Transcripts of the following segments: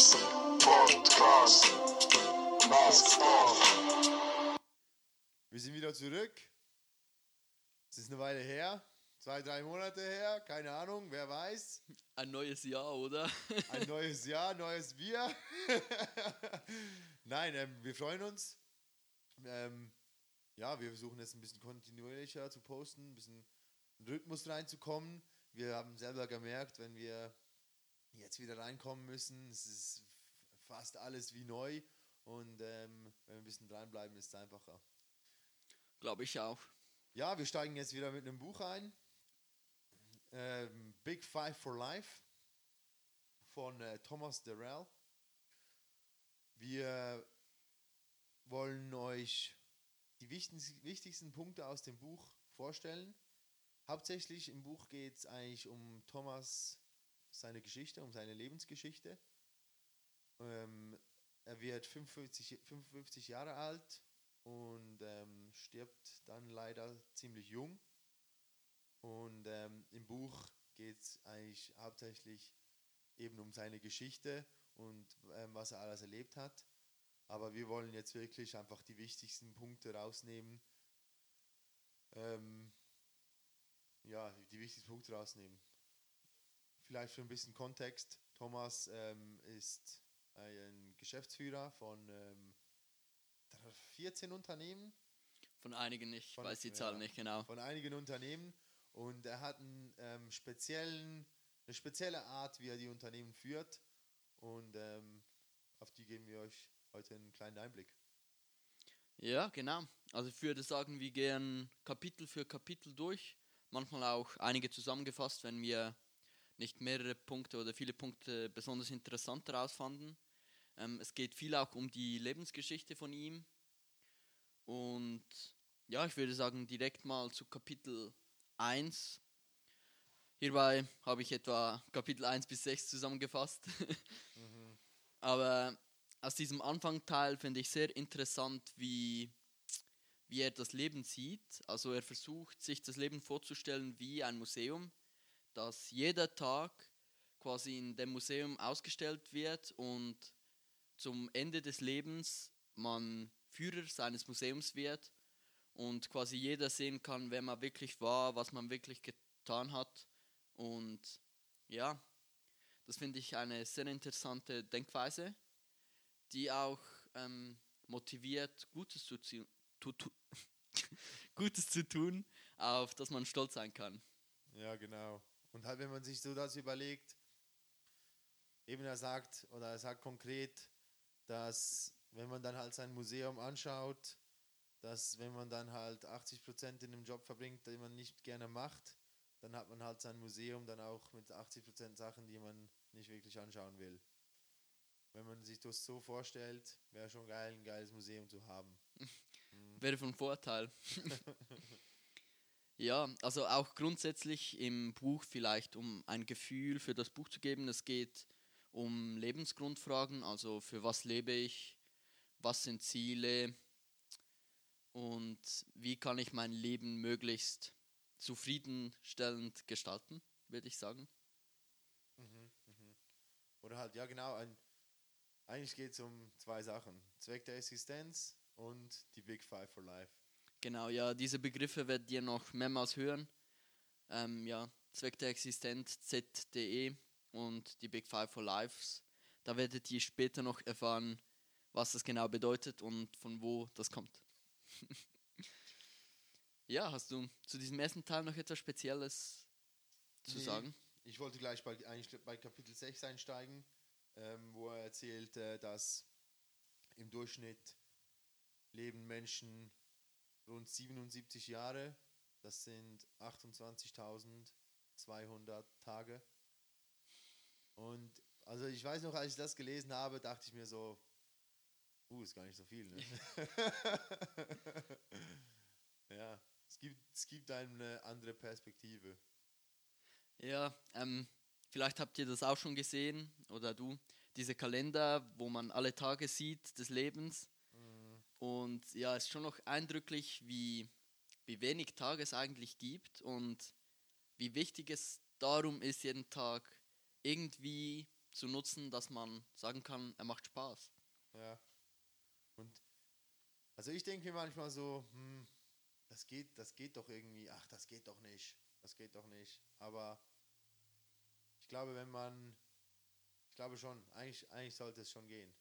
Thompson Podcast. Mask off. Wir sind wieder zurück. Es ist eine Weile her. Zwei, drei Monate her. Keine Ahnung, wer weiß. Ein neues Jahr, oder? Ein neues Jahr, neues Bier. Nein, ähm, wir freuen uns. Ähm, ja, wir versuchen jetzt ein bisschen kontinuierlicher zu posten, ein bisschen Rhythmus reinzukommen. Wir haben selber gemerkt, wenn wir jetzt wieder reinkommen müssen, es ist fast alles wie neu. Und ähm, wenn wir ein bisschen dranbleiben, ist es einfacher. Glaube ich auch. Ja, wir steigen jetzt wieder mit einem Buch ein. Ähm, Big Five for Life von äh, Thomas Darrell. Wir wollen euch die wichtigsten Punkte aus dem Buch vorstellen. Hauptsächlich im Buch geht es eigentlich um Thomas, seine Geschichte, um seine Lebensgeschichte. Ähm, er wird 55, 55 Jahre alt und ähm, stirbt dann leider ziemlich jung. Und ähm, im Buch geht es eigentlich hauptsächlich eben um seine Geschichte und ähm, was er alles erlebt hat. Aber wir wollen jetzt wirklich einfach die wichtigsten Punkte rausnehmen. Ähm, ja, die wichtigsten Punkte rausnehmen. Vielleicht für ein bisschen Kontext. Thomas ähm, ist ein Geschäftsführer von ähm, 14 Unternehmen. Von einigen nicht, Von- weiß die Zahl ja. nicht genau. von einigen Unternehmen und er hat einen, ähm, speziellen, eine spezielle Art, wie er die Unternehmen führt und ähm, auf die geben wir euch heute einen kleinen Einblick. Ja, genau. Also ich würde sagen, wir gehen Kapitel für Kapitel durch. Manchmal auch einige zusammengefasst, wenn wir nicht mehrere Punkte oder viele Punkte besonders interessant herausfanden. Ähm, es geht viel auch um die Lebensgeschichte von ihm. Und ja, ich würde sagen, direkt mal zu Kapitel 1. Hierbei habe ich etwa Kapitel 1 bis 6 zusammengefasst. Aber aus diesem Anfangteil finde ich sehr interessant, wie, wie er das Leben sieht. Also er versucht, sich das Leben vorzustellen wie ein Museum, dass jeder Tag quasi in dem Museum ausgestellt wird und zum Ende des Lebens man Führer seines Museums wird und quasi jeder sehen kann, wer man wirklich war, was man wirklich getan hat. Und ja, das finde ich eine sehr interessante Denkweise die auch ähm, motiviert, Gutes zu, tu, tu, Gutes zu tun, auf das man stolz sein kann. Ja, genau. Und halt, wenn man sich so das überlegt, eben er sagt, oder er sagt konkret, dass wenn man dann halt sein Museum anschaut, dass wenn man dann halt 80% in einem Job verbringt, den man nicht gerne macht, dann hat man halt sein Museum dann auch mit 80% Sachen, die man nicht wirklich anschauen will. Wenn man sich das so vorstellt, wäre schon geil, ein geiles Museum zu haben. Wäre von Vorteil. ja, also auch grundsätzlich im Buch vielleicht, um ein Gefühl für das Buch zu geben. Es geht um Lebensgrundfragen, also für was lebe ich, was sind Ziele und wie kann ich mein Leben möglichst zufriedenstellend gestalten, würde ich sagen. Oder halt, ja genau, ein, eigentlich geht es um zwei Sachen. Zweck der Existenz und die Big Five for Life. Genau, ja, diese Begriffe werdet ihr noch mehrmals hören. Ähm, ja, Zweck der Existenz, ZDE und die Big Five for Lives. Da werdet ihr später noch erfahren, was das genau bedeutet und von wo das kommt. ja, hast du zu diesem ersten Teil noch etwas Spezielles zu Nee. sagen? Ich wollte gleich bei, eigentlich bei Kapitel 6 einsteigen, ähm, wo er erzählt, äh, dass im Durchschnitt leben Menschen rund 77 Jahre. Das sind 28.200 Tage. Und also ich weiß noch, als ich das gelesen habe, dachte ich mir so, uh, ist gar nicht so viel, ne? ja, es gibt, es gibt eine andere Perspektive. Ja, ähm, vielleicht habt ihr das auch schon gesehen oder du, diese Kalender, wo man alle Tage sieht des Lebens. Und ja, es ist schon noch eindrücklich, wie, wie wenig Tage es eigentlich gibt und wie wichtig es darum ist, jeden Tag irgendwie zu nutzen, dass man sagen kann, er macht Spaß. Ja. Und also ich denke mir manchmal so, hm, das geht, das geht doch irgendwie, ach, das geht doch nicht. Das geht doch nicht. Aber ich glaube, wenn man, ich glaube schon, eigentlich, eigentlich sollte es schon gehen.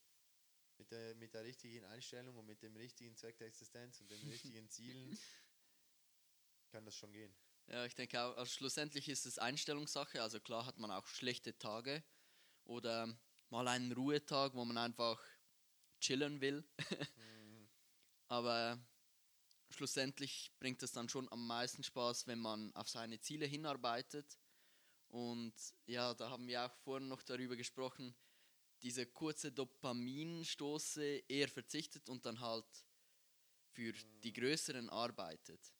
Mit der, mit der richtigen Einstellung und mit dem richtigen Zweck der Existenz und den richtigen Zielen kann das schon gehen. Ja, ich denke auch, also schlussendlich ist es Einstellungssache. Also klar hat man auch schlechte Tage oder mal einen Ruhetag, wo man einfach chillen will. Aber schlussendlich bringt es dann schon am meisten Spaß, wenn man auf seine Ziele hinarbeitet. Und ja, da haben wir auch vorhin noch darüber gesprochen, diese kurze Dopaminstoße eher verzichtet und dann halt für die größeren arbeitet.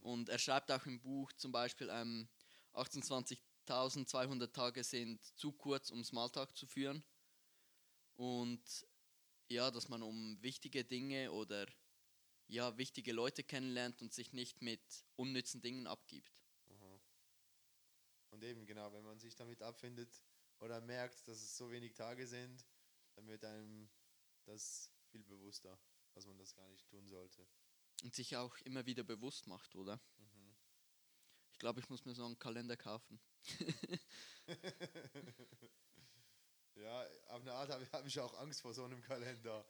Und er schreibt auch im Buch zum Beispiel, ähm, 28.200 Tage sind zu kurz, um Smalltalk zu führen. Und ja, dass man um wichtige Dinge oder ja, wichtige Leute kennenlernt und sich nicht mit unnützen Dingen abgibt. Und eben, genau, wenn man sich damit abfindet oder merkt, dass es so wenig Tage sind, dann wird einem das viel bewusster, dass man das gar nicht tun sollte. Und sich auch immer wieder bewusst macht, oder? Ich glaube, ich muss mir so einen Kalender kaufen. Ja, auf eine Art habe ich, hab ich auch Angst vor so einem Kalender.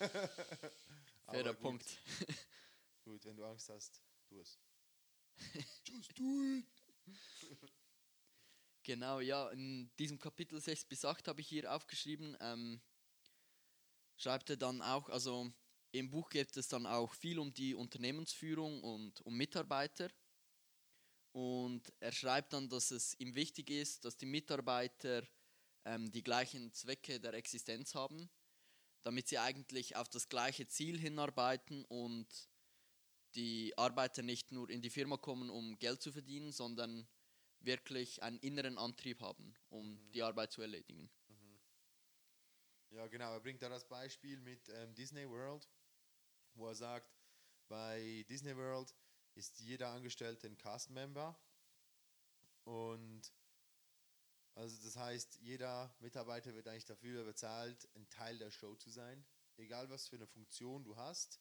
Fairer gut, Punkt. Gut, wenn du Angst hast, tu es. Just do it! Genau, ja, in diesem Kapitel 6 bis 8 habe ich hier aufgeschrieben, ähm, schreibt er dann auch, also im Buch geht es dann auch viel um die Unternehmensführung und um Mitarbeiter. Und er schreibt dann, dass es ihm wichtig ist, dass die Mitarbeiter ähm, die gleichen Zwecke der Existenz haben, damit sie eigentlich auf das gleiche Ziel hinarbeiten und die Arbeiter nicht nur in die Firma kommen, um Geld zu verdienen, sondern wirklich einen inneren Antrieb haben, um die Arbeit zu erledigen. Ja, genau. Er bringt da das Beispiel mit ähm, Disney World, wo er sagt, bei Disney World ist jeder Angestellte ein Cast-Member. Und also das heißt, jeder Mitarbeiter wird eigentlich dafür bezahlt, ein Teil der Show zu sein. Egal was für eine Funktion du hast.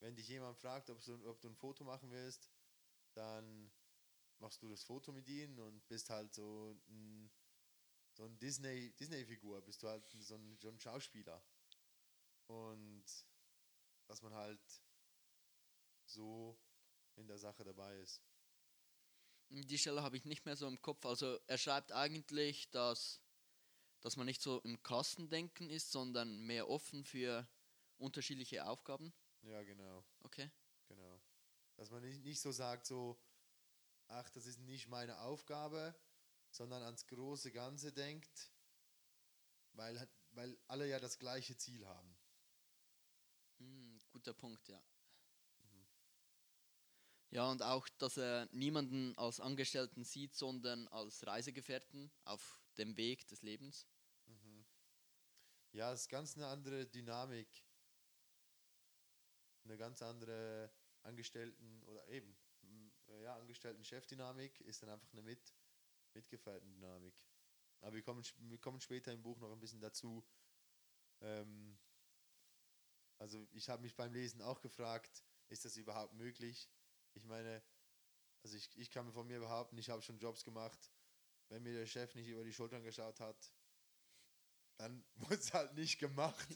Wenn dich jemand fragt, ob du, ob du ein Foto machen willst, dann machst du das Foto mit ihnen und bist halt so ein so ein Disney, Disney-Figur, bist du halt so ein, so ein Schauspieler. Und dass man halt so in der Sache dabei ist. Die Stelle habe ich nicht mehr so im Kopf. Also er schreibt eigentlich, dass, dass man nicht so im Kastendenken ist, sondern mehr offen für unterschiedliche Aufgaben. Ja, genau, Okay. genau. Dass man nicht, nicht so sagt, so, ach, das ist nicht meine Aufgabe, sondern ans große Ganze denkt, weil, weil alle ja das gleiche Ziel haben. Hm, guter Punkt, ja. Ja, und auch, dass er niemanden als Angestellten sieht, sondern als Reisegefährten auf dem Weg des Lebens. Ja, es ist ganz eine andere Dynamik. Eine ganz andere Angestellten oder eben, ja, Angestellten-Chef-Dynamik ist dann einfach eine Mit Mitgefährten-Dynamik. Aber wir kommen, wir kommen später im Buch noch ein bisschen dazu. Ähm, also ich habe mich beim Lesen auch gefragt, ist das überhaupt möglich? Ich meine, also ich, ich kann von mir behaupten, ich habe schon Jobs gemacht, wenn mir der Chef nicht über die Schultern geschaut hat, dann wurde es halt nicht gemacht.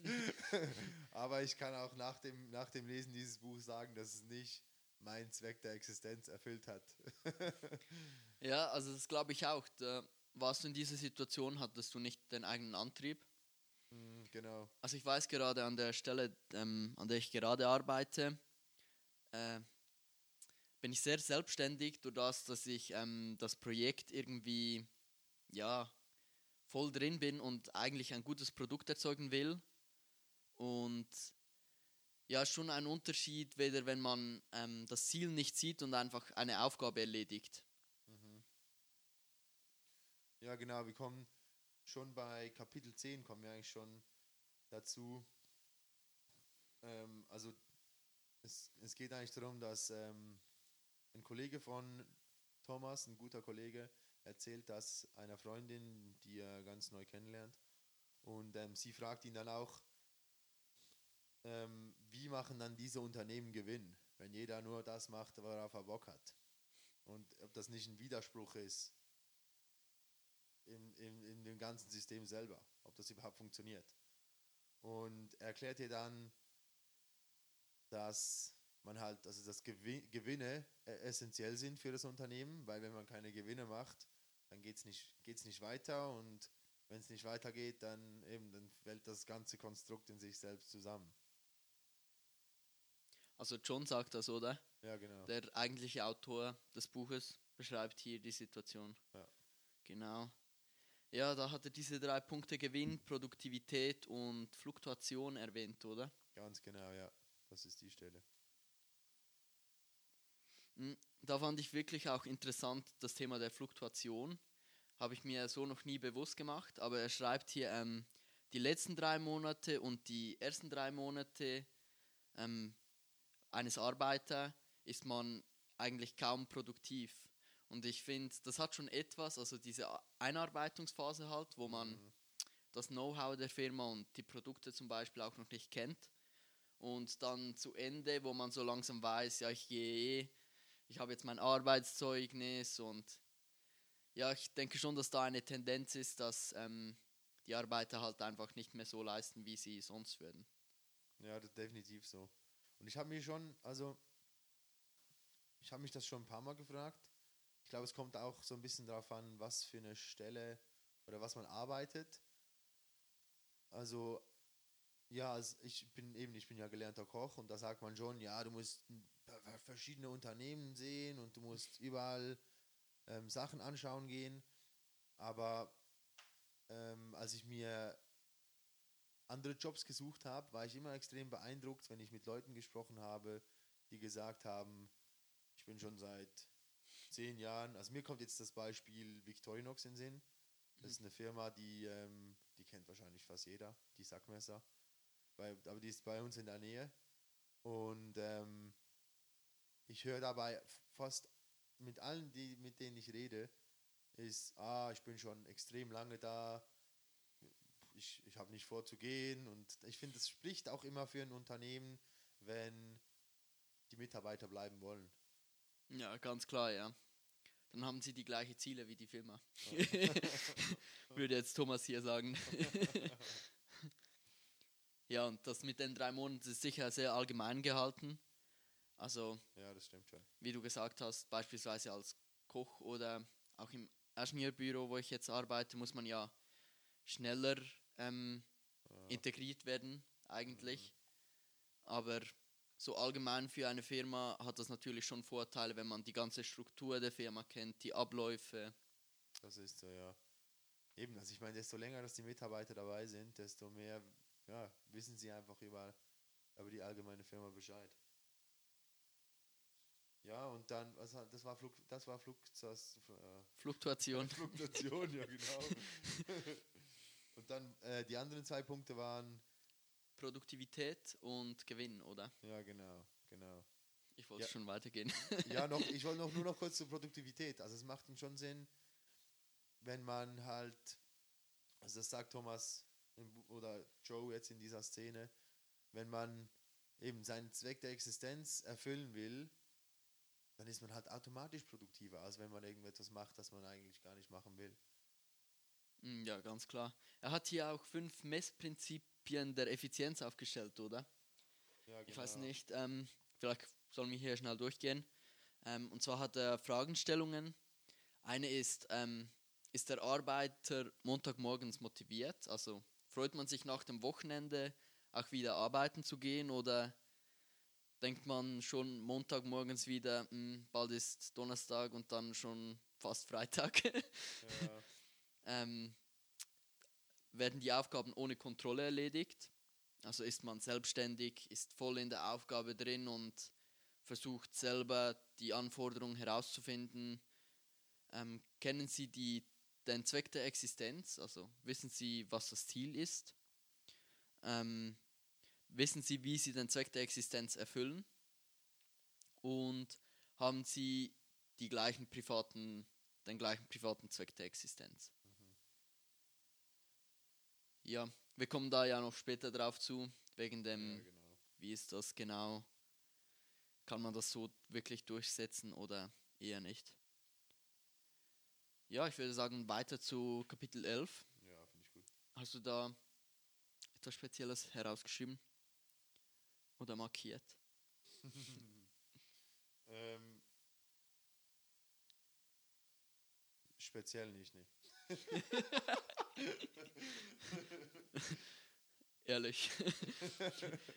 Aber ich kann auch nach dem, nach dem Lesen dieses Buchs sagen, dass es nicht meinen Zweck der Existenz erfüllt hat. Ja, also das glaube ich auch. Da warst du in dieser Situation, hattest du nicht den eigenen Antrieb. Mm, genau. Also ich weiß gerade an der Stelle, ähm, an der ich gerade arbeite, äh, bin ich sehr selbstständig durch das, dass ich ähm, das Projekt irgendwie ja voll drin bin und eigentlich ein gutes Produkt erzeugen will. Und ja, schon ein Unterschied, weder wenn man ähm, das Ziel nicht sieht und einfach eine Aufgabe erledigt. Ja, genau. Wir kommen schon bei Kapitel 10, kommen wir eigentlich schon dazu. Ähm, also es, es geht eigentlich darum, dass ähm, ein Kollege von Thomas, ein guter Kollege, erzählt das einer Freundin, die er ganz neu kennenlernt. Und ähm, sie fragt ihn dann auch, ähm, wie machen dann diese Unternehmen Gewinn, wenn jeder nur das macht, worauf er Bock hat. Und ob das nicht ein Widerspruch ist in, in, in dem ganzen System selber, ob das überhaupt funktioniert. Und er erklärt ihr dann, dass man halt, also dass Gewi- Gewinne äh, essentiell sind für das Unternehmen, weil wenn man keine Gewinne macht, dann geht es nicht, geht's nicht weiter und wenn es nicht weitergeht, dann eben, dann fällt das ganze Konstrukt in sich selbst zusammen. Also John sagt das, oder? Ja, genau. Der eigentliche Autor des Buches beschreibt hier die Situation. Ja. Genau. Ja, da hat er diese drei Punkte Gewinn, Produktivität und Fluktuation erwähnt, oder? Ganz genau, ja. Das ist die Stelle. Mm, Da fand ich wirklich auch interessant das Thema der Fluktuation. Habe ich mir so noch nie bewusst gemacht, aber er schreibt hier, ähm, die letzten drei Monate und die ersten drei Monate ähm, eines Arbeiter ist man eigentlich kaum produktiv. Und ich finde, das hat schon etwas, also diese Einarbeitungsphase halt, wo man Mhm. das Know-how der Firma und die Produkte zum Beispiel auch noch nicht kennt. Und dann zu Ende, wo man so langsam weiß, ja, ich gehe eh, ich habe jetzt mein Arbeitszeugnis und ja, ich denke schon, dass da eine Tendenz ist, dass ähm, die Arbeiter halt einfach nicht mehr so leisten, wie sie sonst würden. Ja, das ist definitiv so. Und ich habe mich schon, also, ich habe mich das schon ein paar Mal gefragt. Ich glaube, es kommt auch so ein bisschen darauf an, was für eine Stelle oder was man arbeitet. Also, ja, ich bin eben, ich bin ja gelernter Koch und da sagt man schon, ja, du musst verschiedene Unternehmen sehen und du musst überall ähm, Sachen anschauen gehen. Aber ähm, als ich mir andere Jobs gesucht habe, war ich immer extrem beeindruckt, wenn ich mit Leuten gesprochen habe, die gesagt haben, ich bin schon seit zehn Jahren, also mir kommt jetzt das Beispiel Victorinox in den Sinn. Das ist eine Firma, die, ähm, die kennt wahrscheinlich fast jeder, die Sackmesser. Bei, aber die ist bei uns in der Nähe. Und ähm, ich höre dabei fast mit allen, die, mit denen ich rede, ist, ah, ich bin schon extrem lange da, ich, ich habe nicht vor zu gehen und ich finde, es spricht auch immer für ein Unternehmen, wenn die Mitarbeiter bleiben wollen. Ja, ganz klar, ja. Dann haben sie die gleichen Ziele wie die Firma. Würde jetzt Thomas hier sagen. ja, und das mit den drei Monaten ist sicher sehr allgemein gehalten. Also, Ja, das stimmt schon. wie du gesagt hast, beispielsweise als Koch oder auch im Ingenieurbüro, wo ich jetzt arbeite, muss man ja schneller ähm, integriert werden, eigentlich. Aber so allgemein für eine Firma hat das natürlich schon Vorteile, wenn man die ganze Struktur der Firma kennt, die Abläufe. Das ist so, ja. Eben, also ich meine, desto länger, dass die Mitarbeiter dabei sind, desto mehr ja, wissen sie einfach über, über die allgemeine Firma Bescheid. Ja, und dann, was das war Flug, das war Flugzas, äh, Fluktuation. Fluktuation, ja genau. und dann äh, die anderen zwei Punkte waren, Produktivität und Gewinn, oder? ja genau, genau. Ich wollte Ja. schon weitergehen. Ja, noch, ich wollte noch, nur noch kurz zur Produktivität. Also es macht schon Sinn, wenn man halt, also das sagt Thomas oder Joe jetzt in dieser Szene, wenn man eben seinen Zweck der Existenz erfüllen will, dann ist man halt automatisch produktiver, als wenn man irgendetwas macht, das man eigentlich gar nicht machen will. Mm, ja, ganz klar. Er hat hier auch fünf Messprinzipien der Effizienz aufgestellt, oder? Ja, Ich weiß genau. nicht, ähm, vielleicht sollen wir hier schnell durchgehen. Ähm, und zwar hat er Fragestellungen. Eine ist, ähm, ist der Arbeiter Montagmorgens motiviert? Also freut man sich nach dem Wochenende auch wieder arbeiten zu gehen oder denkt man schon Montagmorgens wieder, "Hm, bald ist Donnerstag und dann schon fast Freitag? Ja, ähm, werden die Aufgaben ohne Kontrolle erledigt. Also ist man selbstständig, ist voll in der Aufgabe drin und versucht selber die Anforderungen herauszufinden. Ähm, kennen Sie die, den Zweck der Existenz? Also wissen Sie, was das Ziel ist? Ähm, wissen Sie, wie Sie den Zweck der Existenz erfüllen? Und haben Sie die gleichen privaten den gleichen privaten Zweck der Existenz. Ja, wir kommen da ja noch später drauf zu, wegen dem, Ja, genau. wie ist das genau, kann man das so wirklich durchsetzen oder eher nicht. Ja, ich würde sagen, weiter zu Kapitel 11. Ja, finde ich gut. Hast du da etwas Spezielles herausgeschrieben? Oder markiert? Ähm, speziell nicht, ne. Ehrlich.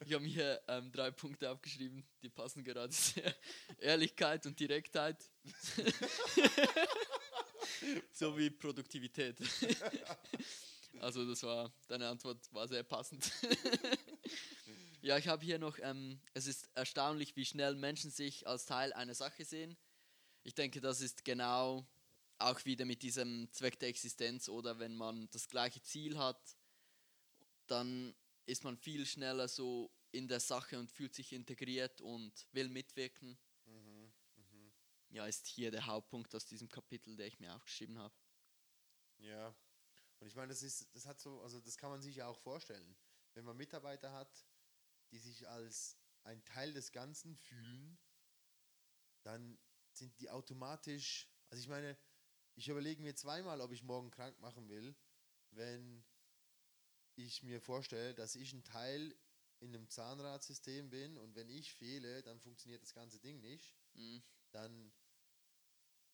ich habe mir ähm, drei Punkte aufgeschrieben, die passen gerade sehr. Ehrlichkeit und Direktheit. Sowie Produktivität. also das war, deine Antwort war sehr passend. ja, ich habe hier noch, ähm, es ist erstaunlich, wie schnell Menschen sich als Teil einer Sache sehen. Ich denke, das ist genau auch wieder mit diesem Zweck der Existenz oder wenn man das gleiche Ziel hat, dann ist man viel schneller so in der Sache und fühlt sich integriert und will mitwirken. Mhm, mhm. Ja, ist hier der Hauptpunkt aus diesem Kapitel, der ich mir aufgeschrieben habe. Ja. Und ich meine, das ist, das hat so, also das kann man sich ja auch vorstellen. Wenn man Mitarbeiter hat, die sich als ein Teil des Ganzen fühlen, dann sind die automatisch, also ich meine, ich überlege mir zweimal, ob ich morgen krank machen will, wenn ich mir vorstelle, dass ich ein Teil in einem Zahnradsystem bin und wenn ich fehle, dann funktioniert das ganze Ding nicht, Mhm. dann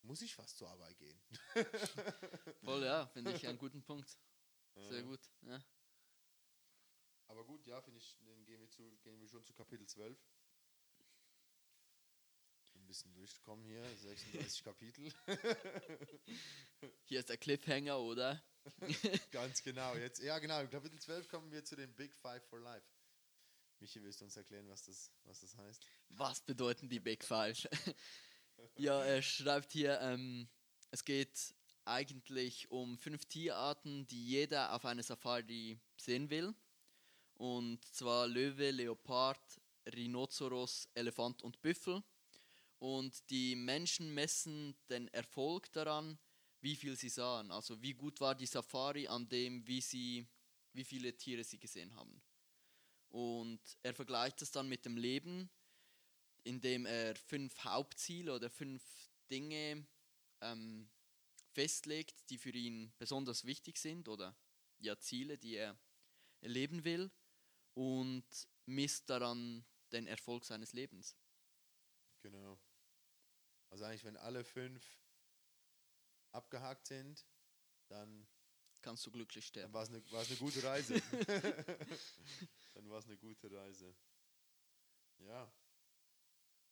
muss ich fast zur Arbeit gehen. Voll, ja, finde ich einen guten Punkt. Sehr Ja. gut. Ja. Aber gut, ja, finde ich, dann gehen wir, zu, gehen wir schon zu Kapitel 12. Bisschen durchkommen hier, 36 Kapitel. Hier ist der Cliffhanger, oder? Ganz genau. Jetzt, ja, genau. Im Kapitel 12 kommen wir zu den Big Five for Life. Michi, willst du uns erklären, was das, was das heißt? Was bedeuten die Big Five? ja, er schreibt hier, ähm, es geht eigentlich um fünf Tierarten, die jeder auf einer Safari sehen will. Und zwar Löwe, Leopard, Rhinoceros, Elefant und Büffel. Und die Menschen messen den Erfolg daran, wie viel sie sahen. Also wie gut war die Safari an dem, wie, sie, wie viele Tiere sie gesehen haben. Und er vergleicht es dann mit dem Leben, indem er fünf Hauptziele oder fünf Dinge ähm, festlegt, die für ihn besonders wichtig sind oder ja Ziele, die er erleben will und misst daran den Erfolg seines Lebens. Genau. Also eigentlich, wenn alle fünf abgehakt sind, dann, Kannst du glücklich dann sterben. war es eine, war's eine gute Reise. dann war es eine gute Reise. Ja.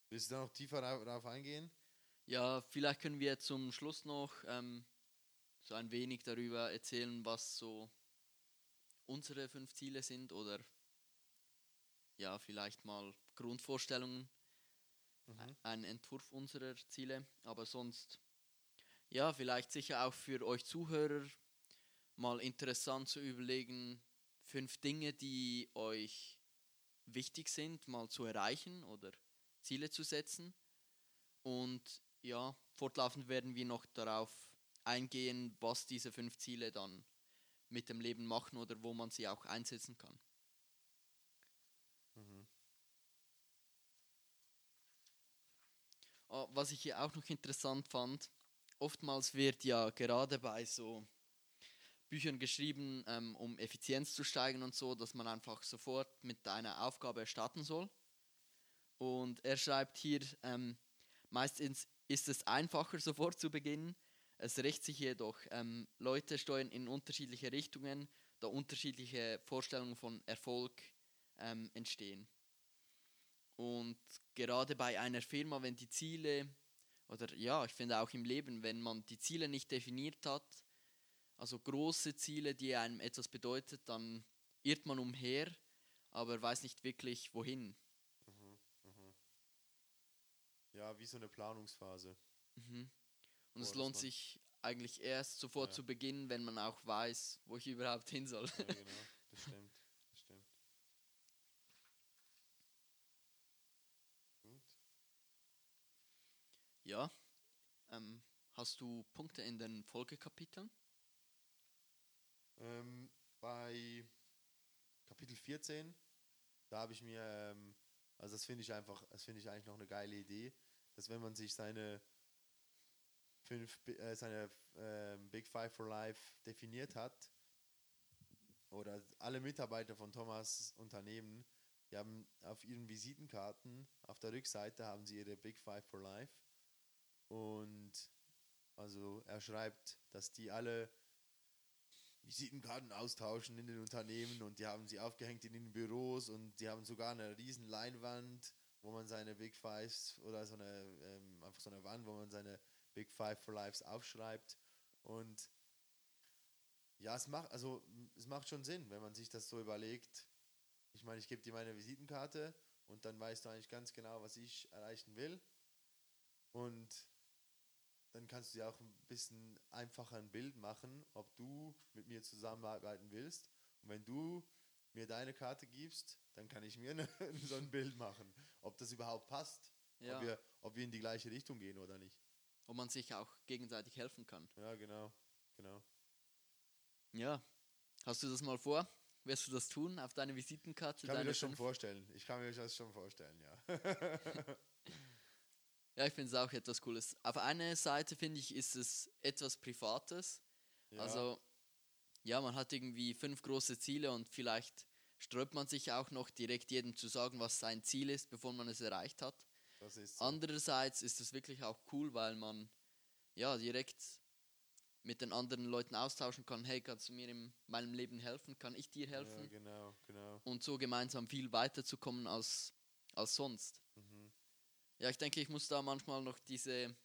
Willst du da noch tiefer darauf darauf eingehen? Ja, vielleicht können wir zum Schluss noch ähm, so ein wenig darüber erzählen, was so unsere fünf Ziele sind oder ja, vielleicht mal Grundvorstellungen, Mhm. ein Entwurf unserer Ziele, aber sonst ja, vielleicht sicher auch für euch Zuhörer mal interessant zu überlegen, fünf Dinge, die euch wichtig sind, mal zu erreichen oder Ziele zu setzen. Und ja, fortlaufend werden wir noch darauf eingehen, was diese fünf Ziele dann mit dem Leben machen oder wo man sie auch einsetzen kann. Mhm. Ah, Was ich hier auch noch interessant fand, oftmals wird ja gerade bei so Büchern geschrieben, ähm, um Effizienz zu steigern und so, dass man einfach sofort mit einer Aufgabe starten soll. Und er schreibt hier, ähm, meistens ist es einfacher, sofort zu beginnen. Es rächt sich jedoch. Ähm, Leute steuern in unterschiedliche Richtungen, da unterschiedliche Vorstellungen von Erfolg ähm, entstehen. Und gerade bei einer Firma, wenn die Ziele, oder ja, ich finde auch im Leben, wenn man die Ziele nicht definiert hat, also große Ziele, die einem etwas bedeutet, dann irrt man umher, aber weiß nicht wirklich wohin. Mhm. Mhm. Ja, wie so eine Planungsphase. Mhm. Und Boah, es lohnt sich eigentlich erst sofort Ja. zu beginnen, wenn man auch weiß, wo ich überhaupt hin soll. Ja, genau. Das stimmt. Gut. Ja. Ähm, Hast du Punkte in den Folgekapiteln? Ähm, bei Kapitel 14, da habe ich mir, ähm, also das finde ich einfach, das finde ich eigentlich noch eine geile Idee, dass wenn man sich seine fünf, äh, seine ähm, Big Five for Life definiert hat, oder alle Mitarbeiter von Thomas Unternehmen, die haben auf ihren Visitenkarten, auf der Rückseite haben sie ihre Big Five for Life. Und also er schreibt, dass die alle Visitenkarten austauschen in den Unternehmen und die haben sie aufgehängt in den Büros und die haben sogar eine riesen Leinwand, wo man seine Big Fives oder so eine, ähm, einfach so eine Wand, wo man seine Big Five for Lives aufschreibt. Und ja, es macht, also es macht schon Sinn, wenn man sich das so überlegt. Ich meine, ich gebe dir meine Visitenkarte und dann weißt du eigentlich ganz genau, was ich erreichen will. Und dann kannst du dir auch ein bisschen einfacher ein Bild machen, ob du mit mir zusammenarbeiten willst. Und wenn du mir deine Karte gibst, dann kann ich mir ne, so ein Bild machen, ob das überhaupt passt, Ja. ob, wir, ob wir in die gleiche Richtung gehen oder nicht. Ob man sich auch gegenseitig helfen kann. Ja, genau, genau. Ja. Hast du das mal vor? Wirst du das tun auf deine Visitenkarte? Ich kann mir das schon vorstellen. Ich kann mir das schon vorstellen, ja. Ja, ich finde es auch etwas Cooles. Auf einer Seite finde ich, ist es etwas Privates. ja. Also, ja, man hat irgendwie fünf große Ziele und vielleicht sträubt man sich auch noch direkt jedem zu sagen, was sein Ziel ist, bevor man es erreicht hat. ist so. Andererseits ist es wirklich auch cool, weil man ja direkt mit den anderen Leuten austauschen kann. Hey, kannst du mir in meinem Leben helfen? Kann ich dir helfen? Ja, genau, genau. Und so gemeinsam viel weiterzukommen als, als sonst. Ja, ich denke, ich muss da manchmal noch diese,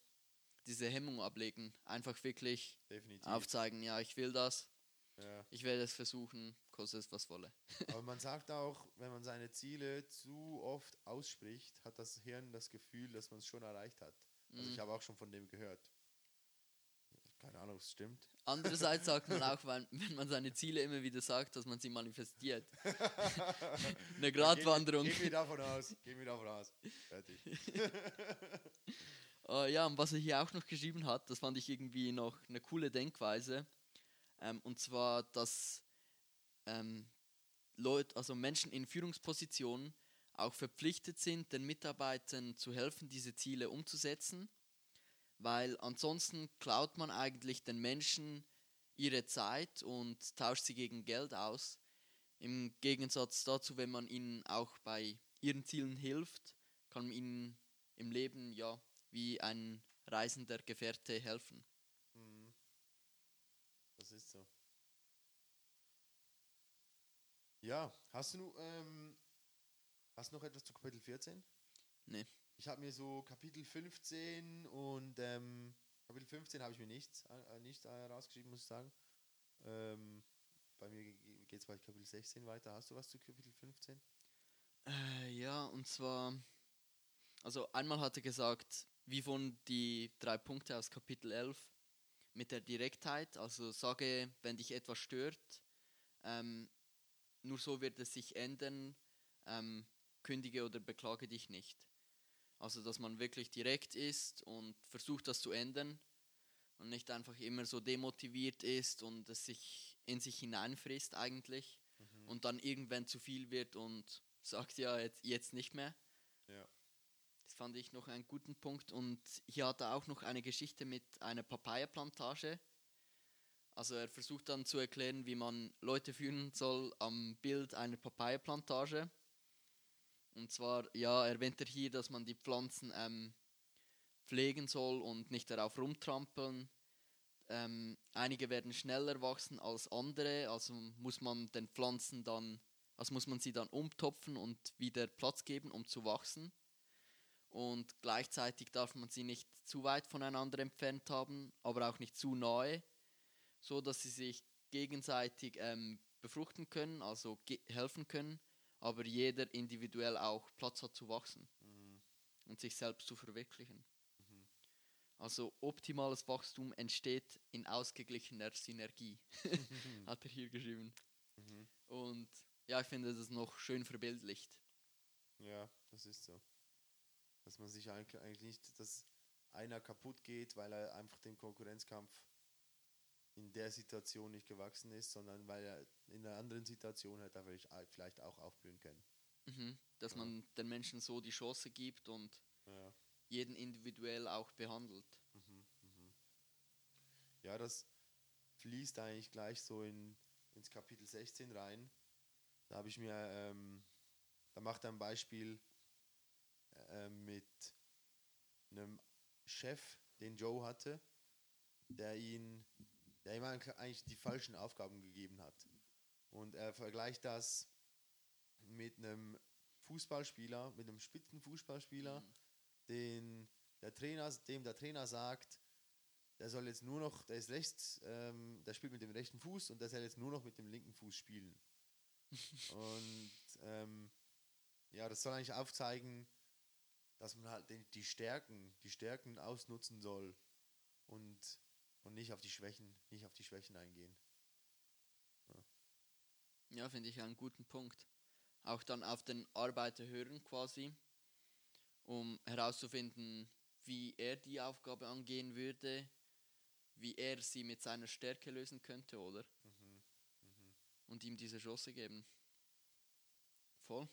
diese Hemmung ablegen. Einfach wirklich Definitiv. aufzeigen, ja, ich will das, ja. ich werde es versuchen, koste es was wolle. Aber man sagt auch, wenn man seine Ziele zu oft ausspricht, hat das Hirn das Gefühl, dass man es schon erreicht hat. Also ich Mhm. habe auch schon von dem gehört. Keine Ahnung, es stimmt. Andererseits sagt man auch, weil, wenn man seine Ziele immer wieder sagt, dass man sie manifestiert. Eine Gratwanderung. Geh, mir davon aus. Geh mir davon aus. Fertig. Äh, ja, und was er hier auch noch geschrieben hat, das fand ich irgendwie noch eine coole Denkweise. Ähm, und zwar, dass ähm, Leute, also Menschen in Führungspositionen auch verpflichtet sind, den Mitarbeitern zu helfen, diese Ziele umzusetzen, weil ansonsten klaut man eigentlich den Menschen ihre Zeit und tauscht sie gegen Geld aus. Im Gegensatz dazu, wenn man ihnen auch bei ihren Zielen hilft, kann man ihnen im Leben ja wie ein reisender Gefährte helfen. Mhm. Das ist so. Ja, hast du ähm, hast du noch etwas zu Kapitel 14? Nee. Ich habe mir so Kapitel 15 und ähm, Kapitel 15 habe ich mir nichts äh, nicht äh, rausgeschrieben, muss ich sagen. Ähm, bei mir geht es bei Kapitel 16 weiter. Hast du was zu Kapitel 15? Äh, ja, und zwar, also einmal hat er gesagt, wie von die drei Punkte aus Kapitel 11 mit der Direktheit, also sage, wenn dich etwas stört, ähm, nur so wird es sich ändern, ähm, kündige oder beklage dich nicht. Also, dass man wirklich direkt ist und versucht, das zu ändern und nicht einfach immer so demotiviert ist und es sich in sich hineinfrisst eigentlich und dann irgendwann zu viel wird und sagt ja jetzt, jetzt nicht mehr. Ja. Das fand ich noch einen guten Punkt. Und hier hat er auch noch eine Geschichte mit einer Papaya-Plantage. Also er versucht dann zu erklären, wie man Leute führen soll am Bild einer Papaya-Plantage. Und zwar, ja, erwähnt er hier, dass man die Pflanzen ähm, pflegen soll und nicht darauf rumtrampeln. Ähm, einige werden schneller wachsen als andere, also muss man den Pflanzen dann, also muss man sie dann umtopfen und wieder Platz geben, um zu wachsen. Und gleichzeitig darf man sie nicht zu weit voneinander entfernt haben, aber auch nicht zu nahe, so dass sie sich gegenseitig ähm, befruchten können, also ge- helfen können, aber jeder individuell auch Platz hat zu wachsen Mhm. und sich selbst zu verwirklichen. Also optimales Wachstum entsteht in ausgeglichener Synergie, hat er hier geschrieben. Mhm. Und ja, ich finde das noch schön verbildlicht. Ja, das ist so. Dass man sich eigentlich, eigentlich nicht, dass einer kaputt geht, weil er einfach dem Konkurrenzkampf in der Situation nicht gewachsen ist, sondern weil er in einer anderen Situation hätte er vielleicht- vielleicht auch aufblühen können. Mhm. Dass Ja. man den Menschen so die Chance gibt und Ja. jeden individuell auch behandelt. Mhm, mhm. Ja, das fließt eigentlich gleich so in, ins Kapitel 16 rein. Da habe ich mir, ähm, da macht er ein Beispiel äh, mit einem Chef, den Joe hatte, der ihn, der ihm eigentlich die falschen Aufgaben gegeben hat. Und er vergleicht das mit einem Fußballspieler, mit einem Spitzenfußballspieler, Mhm. den der Trainer, dem der Trainer sagt, der soll jetzt nur noch, der ist rechts, ähm, der spielt mit dem rechten Fuß und der soll jetzt nur noch mit dem linken Fuß spielen. und ähm, ja, das soll eigentlich aufzeigen, dass man halt die, die Stärken, die Stärken ausnutzen soll und, und nicht auf die Schwächen, nicht auf die Schwächen eingehen. Ja, finde ich einen guten Punkt. Auch dann auf den Arbeiter hören quasi, um herauszufinden, wie er die Aufgabe angehen würde, wie er sie mit seiner Stärke lösen könnte, oder? Mhm. Mhm. Und ihm diese Chance geben. Voll.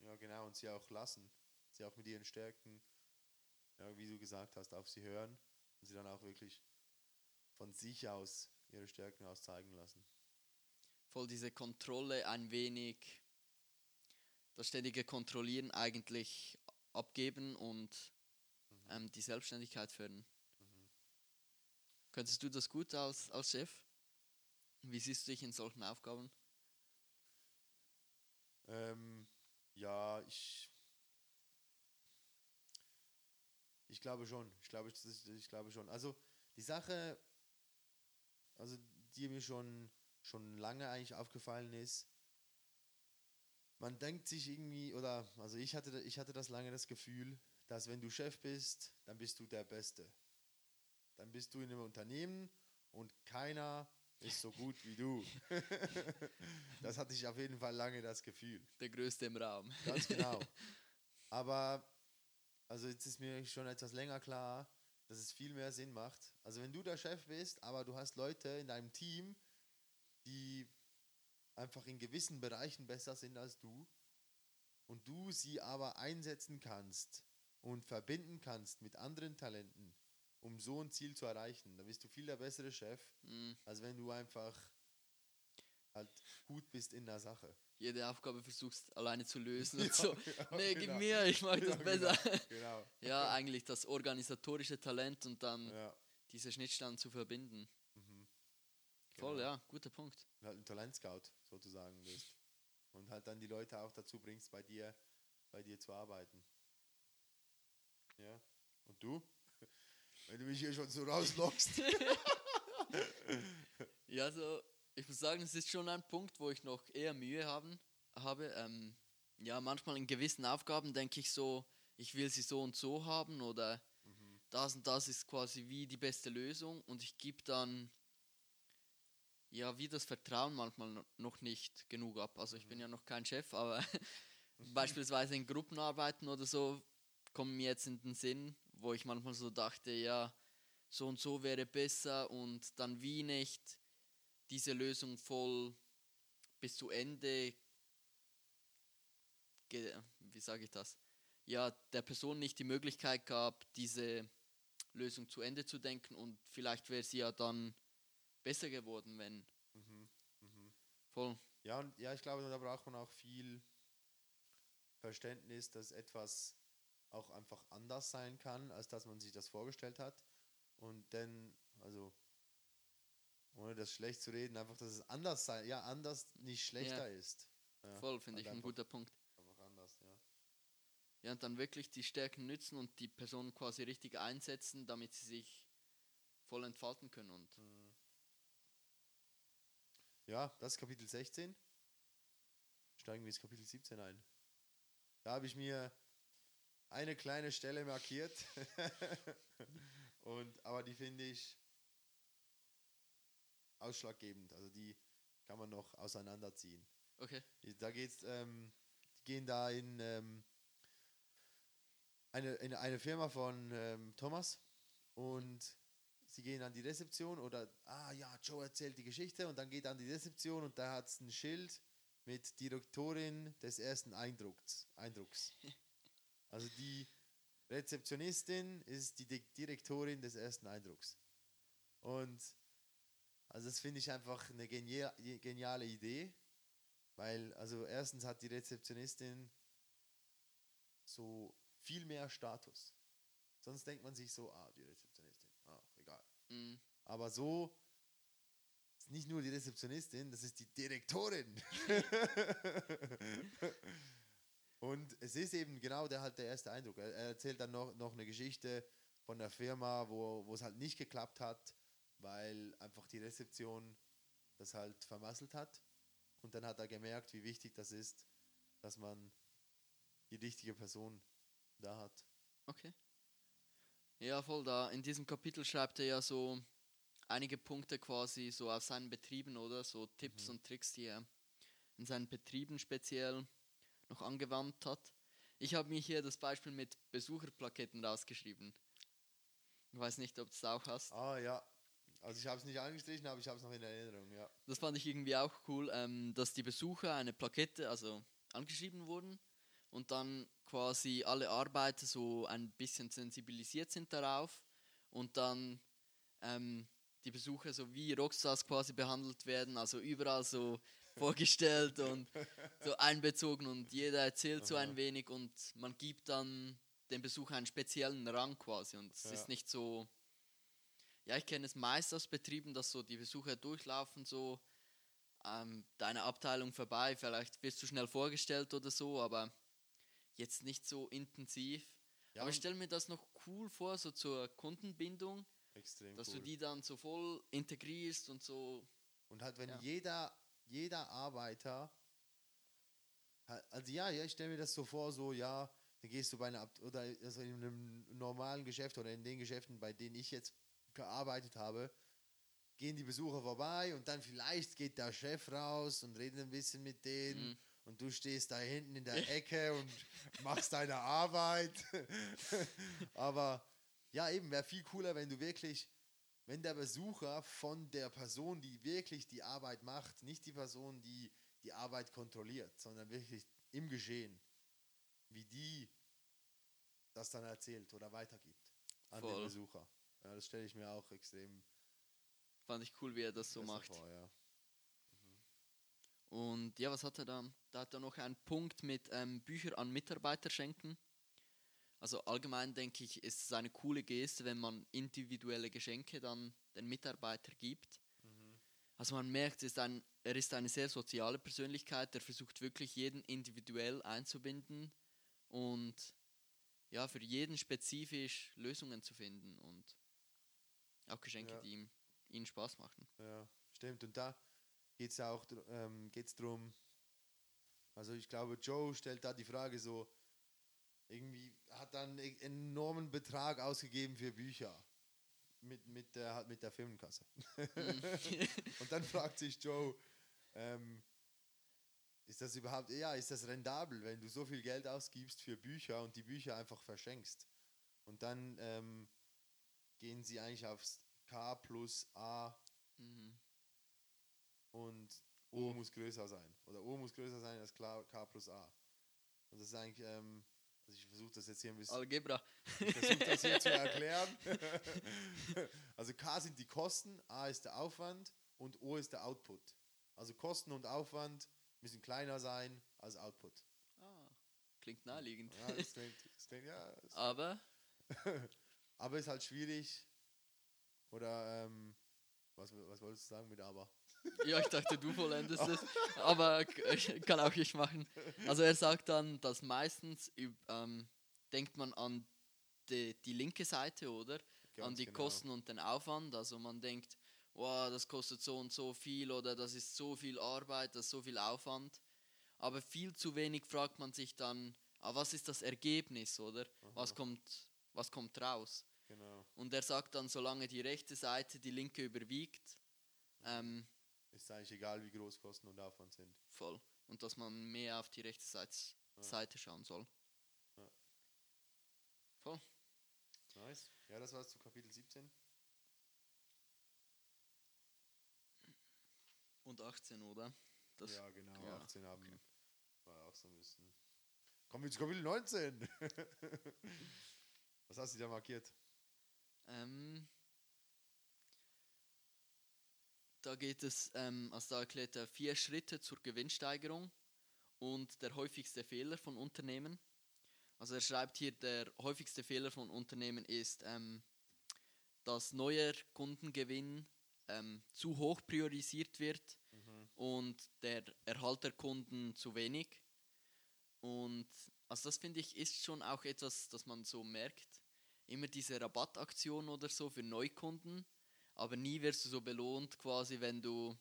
Ja, genau, und sie auch lassen. Sie auch mit ihren Stärken, ja, wie du gesagt hast, auf sie hören und sie dann auch wirklich von sich aus ihre Stärken aus zeigen lassen. Voll diese Kontrolle ein wenig, das ständige Kontrollieren eigentlich abgeben und Mhm. ähm, die Selbstständigkeit fördern. Mhm. Könntest du das gut als, als Chef? Wie siehst du dich in solchen Aufgaben? Ähm, ja, ich. Ich glaube schon. Ich glaube, ich, ich glaube schon. Also die Sache, also die mir schon, schon lange eigentlich aufgefallen ist, man denkt sich irgendwie, oder also ich hatte, ich hatte das lange das Gefühl, dass wenn du Chef bist, dann bist du der Beste. Dann bist du in einem Unternehmen und keiner ist so gut wie du. das hatte ich auf jeden Fall lange das Gefühl. Der Größte im Raum. Ganz genau. Aber, also jetzt ist mir schon etwas länger klar, dass es viel mehr Sinn macht. Also wenn du der Chef bist, aber du hast Leute in deinem Team, die einfach in gewissen Bereichen besser sind als du und du sie aber einsetzen kannst und verbinden kannst mit anderen Talenten, um so ein Ziel zu erreichen, dann bist du viel der bessere Chef, Mm, als wenn du einfach halt gut bist in der Sache. Jede Aufgabe versuchst alleine zu lösen Ja, und so. ja, nee, gib genau. mir, ich mach das Ja, besser. Genau. Ja, eigentlich das organisatorische Talent und dann Ja. diese Schnittstellen zu verbinden. Voll, Genau. ja, guter Punkt. Und halt ein Talentscout sozusagen bist. Und halt dann die Leute auch dazu bringst, bei dir, bei dir zu arbeiten. Ja. Und du? Wenn du mich hier schon so rauslockst. Ja, also ich muss sagen, es ist schon ein Punkt, wo ich noch eher Mühe haben, habe. Ähm, ja, manchmal in gewissen Aufgaben denke ich so, ich will sie so und so haben oder mhm. das und das ist quasi wie die beste Lösung und ich gebe dann ja wie das Vertrauen manchmal no- noch nicht genug ab. Also ich bin ja noch kein Chef, aber beispielsweise in Gruppenarbeiten oder so kommen mir jetzt in den Sinn, wo ich manchmal so dachte, ja, so und so wäre besser und dann wie nicht diese Lösung voll bis zu Ende, ge- wie sage ich das, ja, der Person nicht die Möglichkeit gab, diese Lösung zu Ende zu denken und vielleicht wäre sie ja dann besser geworden, wenn Mhm. Mhm. voll. Ja, und ja, ich glaube, da braucht man auch viel Verständnis, dass etwas auch einfach anders sein kann, als dass man sich das vorgestellt hat. Und dann, also, ohne das schlecht zu reden, einfach, dass es anders sein, ja, anders nicht schlechter ist. Ja, Voll, finde ich ein guter Punkt. Einfach anders, ja. Ja, und dann wirklich die Stärken nützen und die Person quasi richtig einsetzen, damit sie sich voll entfalten können. Und Mhm. Ja, das ist Kapitel 16. Steigen wir ins Kapitel 17 ein. Da habe ich mir eine kleine Stelle markiert. Und, aber die finde ich ausschlaggebend. Also die kann man noch auseinanderziehen. okay. Da geht's, ähm, die gehen da in, ähm, eine, in eine Firma von ähm, Thomas und sie gehen an die Rezeption oder, ah ja, Joe erzählt die Geschichte und dann geht an die Rezeption und da hat es ein Schild mit Direktorin des ersten Eindrucks. Eindrucks. Also die Rezeptionistin ist die Di- Direktorin des ersten Eindrucks. Und also das finde ich einfach eine genia geniale Idee, weil also erstens hat die Rezeptionistin so viel mehr Status. Sonst denkt man sich so, ah, die Rezeptionistin, Aber so ist nicht nur die Rezeptionistin, das ist die Direktorin. Und es ist eben genau der halt der erste Eindruck. Er, er erzählt dann noch, noch eine Geschichte von der Firma, wo, wo es halt nicht geklappt hat, weil einfach die Rezeption das halt vermasselt hat. Und dann hat er gemerkt, wie wichtig das ist, dass man die richtige Person da hat. Okay. Ja, voll da. In diesem Kapitel schreibt er ja so einige Punkte quasi so aus seinen Betrieben, oder? So Tipps und Tricks, die er in seinen Betrieben speziell noch angewandt hat. Ich habe mir hier das Beispiel mit Besucherplaketten rausgeschrieben. Ich weiß nicht, ob du es auch hast. Ah ja, also ich habe es nicht angestrichen, aber ich habe es noch in Erinnerung, ja. Das fand ich irgendwie auch cool, ähm, dass die Besucher eine Plakette, also angeschrieben wurden und dann quasi alle Arbeiter so ein bisschen sensibilisiert sind darauf und dann ähm, die Besucher so wie Rockstars quasi behandelt werden, also überall so vorgestellt und so einbezogen und jeder erzählt so ein wenig und man gibt dann dem Besucher einen speziellen Rang quasi und es Ja. ist nicht so ja, ich kenne es meist aus Betrieben, dass so die Besucher durchlaufen, so ähm, deine Abteilung vorbei, vielleicht wirst du schnell vorgestellt oder so, aber jetzt nicht so intensiv. Ja, aber ich stelle mir das noch cool vor, so zur Kundenbindung, Extrem dass cool. du die dann so voll integrierst und so. Und halt, wenn Ja. jeder, jeder Arbeiter, also ja, ja, ich stelle mir das so vor, so ja, dann gehst du bei einer, oder also in einem normalen Geschäft oder in den Geschäften, bei denen ich jetzt gearbeitet habe, gehen die Besucher vorbei und dann vielleicht geht der Chef raus und redet ein bisschen mit denen Mhm. und du stehst da hinten in der Ecke und machst deine Arbeit. Aber ja, eben, wäre viel cooler, wenn du wirklich, wenn der Besucher von der Person, die wirklich die Arbeit macht, nicht die Person, die die Arbeit kontrolliert, sondern wirklich im Geschehen, wie die das dann erzählt oder weitergibt an den Voll. Besucher. Ja, das stelle ich mir auch extrem Fand ich cool, wie er das so macht. vor, ja. Und ja, was hat er da? Da hat er noch einen Punkt mit ähm, Bücher an Mitarbeiter schenken. Also allgemein denke ich, ist es eine coole Geste, wenn man individuelle Geschenke dann den Mitarbeiter gibt. Also man merkt, ist ein, er ist eine sehr soziale Persönlichkeit, der versucht wirklich jeden individuell einzubinden und ja, für jeden spezifisch Lösungen zu finden und auch Geschenke, Ja. die ihm, ihnen Spaß machen. Ja, stimmt. Und da geht es auch ähm, geht's drum. Also ich glaube, Joe stellt da die Frage so, irgendwie hat dann einen enormen Betrag ausgegeben für Bücher. Mit, mit, der, mit der Firmenkasse. Und dann fragt sich Joe, ähm, ist das überhaupt, ja, ist das rendabel, wenn du so viel Geld ausgibst für Bücher und die Bücher einfach verschenkst? Und dann ähm, gehen sie eigentlich aufs K plus A Mhm. und O muss größer sein. Oder O muss größer sein als K, K plus A. Und das ist eigentlich, ähm, also ich versuche das jetzt hier ein bisschen, Algebra. ich versuche das hier zu erklären. also K sind die Kosten, A ist der Aufwand und O ist der Output. Also Kosten und Aufwand müssen kleiner sein als Output. Ah, klingt naheliegend. Ja, das klingt, das klingt, ja, das Aber aber ist halt schwierig. Oder, ähm, was, was wolltest du sagen mit aber? Ja, ich dachte, du vollendest es. Aber kann auch ich machen. Also er sagt dann, dass meistens ähm, denkt man an die, die linke Seite, oder? an Ganz die genau. Kosten und den Aufwand. Also man denkt, wow, das kostet so und so viel oder das ist so viel Arbeit, das ist so viel Aufwand. Aber viel zu wenig fragt man sich dann, ah, was ist das Ergebnis, oder? Was kommt, was kommt raus? Genau. Und er sagt dann, solange die rechte Seite die linke überwiegt, ähm, Ist eigentlich egal, wie groß Kosten und Aufwand sind. voll. Und dass man mehr auf die rechte Seite, Seite schauen soll. Voll. Nice. Ja, das war's zu Kapitel 17. Und 18, oder? Das, ja, genau. ja, 18 haben war auch so ein bisschen. Kommen wir zu Kapitel 19. Was hast du da markiert? Ähm, da geht es, ähm, also da erklärt er vier Schritte zur Gewinnsteigerung und der häufigste Fehler von Unternehmen. Also er schreibt hier, der häufigste Fehler von Unternehmen ist, ähm, dass neuer Kundengewinn ähm, zu hoch priorisiert wird und der Erhalt der Kunden zu wenig. Und also das finde ich ist schon auch etwas, das man so merkt. Immer diese Rabattaktion oder so für Neukunden, aber nie wirst du so belohnt quasi, wenn du,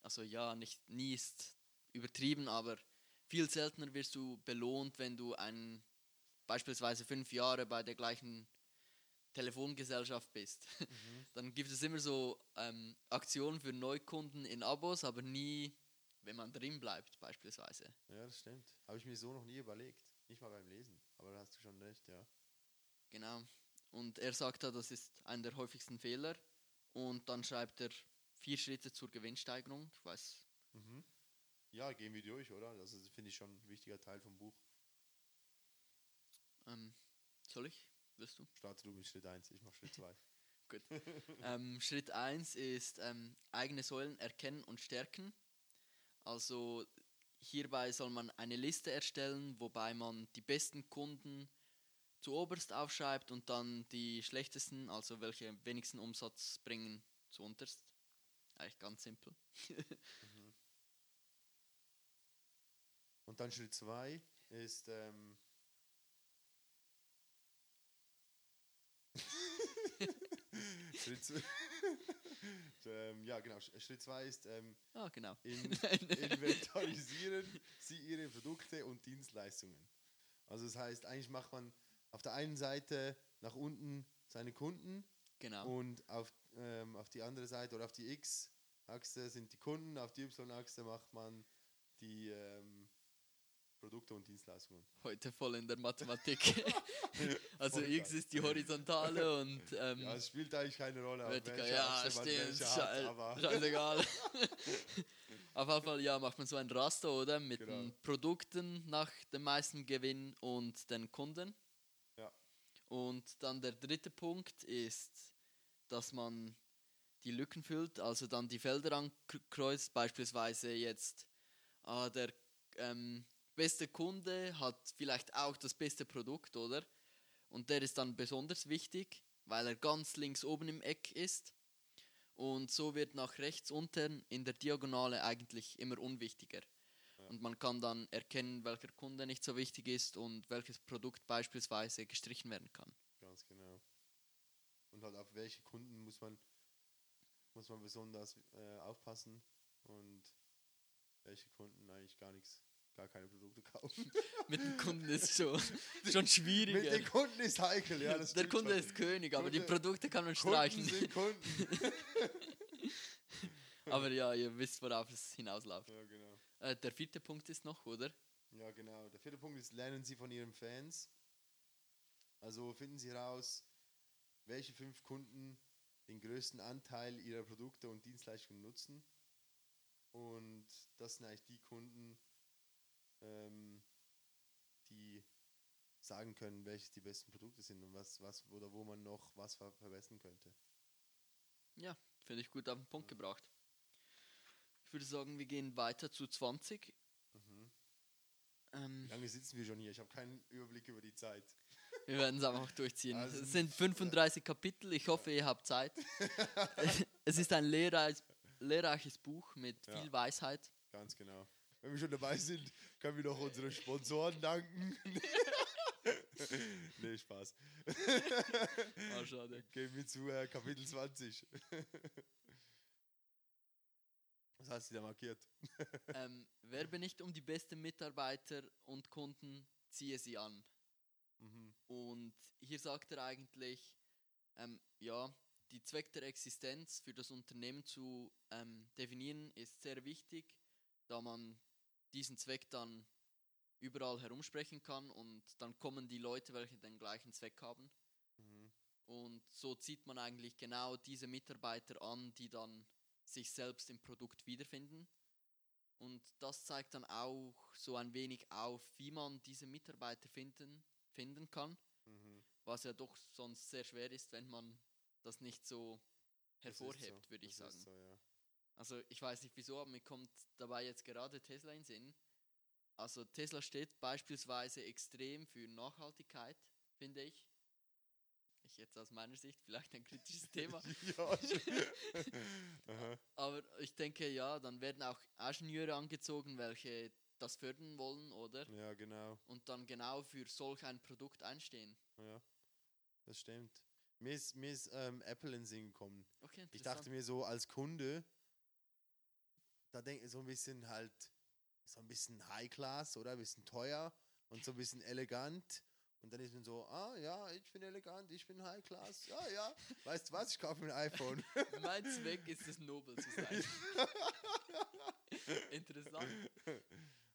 also ja, nicht nie ist übertrieben, aber viel seltener wirst du belohnt, wenn du ein, beispielsweise fünf Jahre bei der gleichen Telefongesellschaft bist. Dann gibt es immer so ähm, Aktionen für Neukunden in Abos, aber nie, wenn man drin bleibt, beispielsweise. Ja, das stimmt. Habe ich mir so noch nie überlegt. Nicht mal beim Lesen. Aber da hast du schon recht, ja. Genau. Und er sagt da, das ist einer der häufigsten Fehler. Und dann schreibt er vier Schritte zur Gewinnsteigerung. Ich weiß. Mhm. Ja, gehen wir durch, oder? Das ist, finde ich, schon ein wichtiger Teil vom Buch. Ähm, soll ich? Wirst du? Starte du mit Schritt 1, ich mache Schritt 2. Gut. ähm, Schritt 1 ist ähm, eigene Säulen erkennen und stärken. Also hierbei soll man eine Liste erstellen, wobei man die besten Kunden zu oberst aufschreibt und dann die schlechtesten, also welche am wenigsten Umsatz bringen, zu unterst. Eigentlich ganz simpel. Und dann Schritt 2 ist. Ähm, Schritt zwei- ähm, ja, genau. Schritt 2 ist ähm, Ah, genau. in, inventarisieren Sie Ihre Produkte und Dienstleistungen. Also das heißt, eigentlich macht man auf der einen Seite nach unten seine Kunden genau. und auf, ähm, auf die andere Seite oder auf die X-Achse sind die Kunden, auf die Y-Achse macht man die ähm, Produkte und Dienstleistungen. Heute voll in der Mathematik. also Voll X geil. ist die horizontale und ähm, Ja, es spielt eigentlich keine Rolle, vertikal. Ja, stimmt. welche hat, scheißegal. Auf jeden Fall, ja, macht man so ein Raster, oder? Mit Genau. den Produkten nach dem meisten Gewinn und den Kunden. Und dann der dritte Punkt ist, dass man die Lücken füllt, also dann die Felder ankreuzt, beispielsweise jetzt ah, der ähm, beste Kunde hat vielleicht auch das beste Produkt, oder? Und der ist dann besonders wichtig, weil er ganz links oben im Eck ist. Und so wird nach rechts unten in der Diagonale eigentlich immer unwichtiger. Und man kann dann erkennen, welcher Kunde nicht so wichtig ist und welches Produkt beispielsweise gestrichen werden kann. ganz genau. Und halt auf welche Kunden muss man muss man besonders äh, aufpassen und welche Kunden eigentlich gar nichts, gar keine Produkte kaufen. Mit dem Kunden ist schon, schon Mit schwieriger. den Kunden ist heikel, ja. Der Kunde ist König, aber die Produkte kann man Kunden streichen. sind Kunden. Aber ja, ihr wisst, worauf es hinausläuft. ja, genau. Äh, der vierte Punkt ist noch, oder? Ja, genau. Der vierte Punkt ist, lernen Sie von Ihren Fans. Also finden Sie heraus, welche fünf Kunden den größten Anteil Ihrer Produkte und Dienstleistungen nutzen. Und das sind eigentlich die Kunden, ähm, die sagen können, welches die besten Produkte sind und was, was oder wo man noch was ver verbessern könnte. Ja, finde ich gut auf den Punkt gebracht. Ich würde sagen, wir gehen weiter zu 20. Ähm, Wie lange sitzen wir schon hier? Ich habe keinen Überblick über die Zeit. wir werden es einfach durchziehen. Also, es sind 35 Kapitel. Ich hoffe, ihr habt Zeit. es ist ein lehrreich, lehrreiches Buch mit Ja. viel Weisheit. Ganz genau. Wenn wir schon dabei sind, können wir noch unsere Sponsoren danken. nee, Spaß. Ah, schade. Gehen wir zu äh, Kapitel 20. Was hast du da markiert? ähm, werbe nicht um die besten Mitarbeiter und Kunden, ziehe sie an. Mhm. Und hier sagt er eigentlich, ähm, ja, die Zweck der Existenz für das Unternehmen zu ähm, definieren ist sehr wichtig, da man diesen Zweck dann überall herumsprechen kann und dann kommen die Leute, welche den gleichen Zweck haben. Mhm. Und so zieht man eigentlich genau diese Mitarbeiter an, die dann sich selbst im Produkt wiederfinden. Und das zeigt dann auch so ein wenig auf, wie man diese Mitarbeiter finden, finden kann, Mhm. was ja doch sonst sehr schwer ist, wenn man das nicht so hervorhebt, so, würde ich das sagen. So, ja. Also ich weiß nicht wieso, aber mir kommt dabei jetzt gerade Tesla in den Sinn. Also Tesla steht beispielsweise extrem für Nachhaltigkeit, finde ich. Ich jetzt aus meiner Sicht vielleicht ein kritisches Thema. Aber ich denke, ja, dann werden auch Ingenieure angezogen, welche das fördern wollen, oder? ja, genau. Und dann genau für solch ein Produkt einstehen. Ja, das stimmt. Mir ist, mir ist ähm, Apple in den Sinn gekommen. Okay, Ich dachte mir so als Kunde, da denke ich so ein bisschen halt, so ein bisschen High Class oder ein bisschen teuer und so ein bisschen elegant. Und dann ist man so, ah ja, ich bin elegant, ich bin High Class, ja, ja. Weißt du was, ich kaufe mir ein iPhone. mein Zweck ist es, nobel zu sein. Interessant.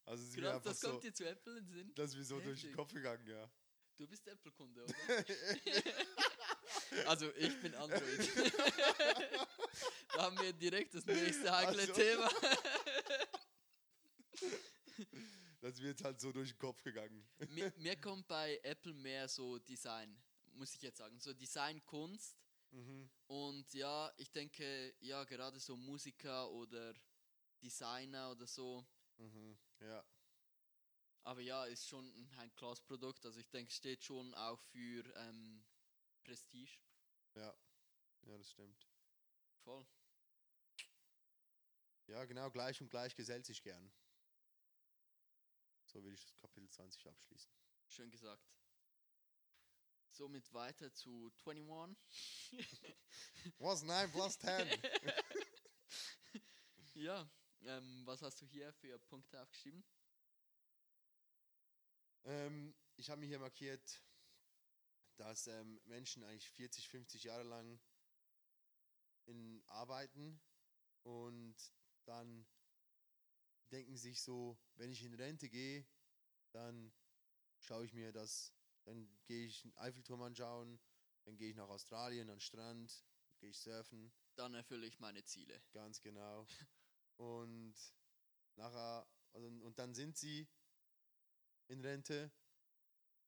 Also es Krass, das kommt so, dir zu Apple in den Sinn? das ist mir so durch den Heftig. Kopf gegangen, ja. Du bist Apple-Kunde, oder? also ich bin Android. da haben wir direkt das nächste heikle Also. Thema. Ist mir jetzt halt so durch den Kopf gegangen. mir, mir kommt bei Apple mehr so Design, muss ich jetzt sagen. So Design-Kunst. Mhm. Und ja, ich denke, ja, gerade so Musiker oder Designer oder so. Mhm. Ja, Aber ja, ist schon ein High-Class-Produkt. Also ich denke, steht schon auch für ähm, Prestige. ja. Ja, das stimmt. Voll. Ja, genau, gleich und gleich gesellt sich gern. So will ich das Kapitel 20 abschließen. Schön gesagt. Somit weiter zu 21. Was? 9 plus 10? ja, ähm, was hast du hier für Punkte aufgeschrieben? ähm, ich habe mir hier markiert, dass ähm, Menschen eigentlich 40, 50 Jahre lang in arbeiten und dann denken sich so, wenn ich in Rente gehe, dann schaue ich mir das, dann gehe ich den Eiffelturm anschauen, dann gehe ich nach Australien an den Strand, gehe ich surfen, Dann erfülle ich meine Ziele. ganz genau. Und nachher, also, und dann sind sie in Rente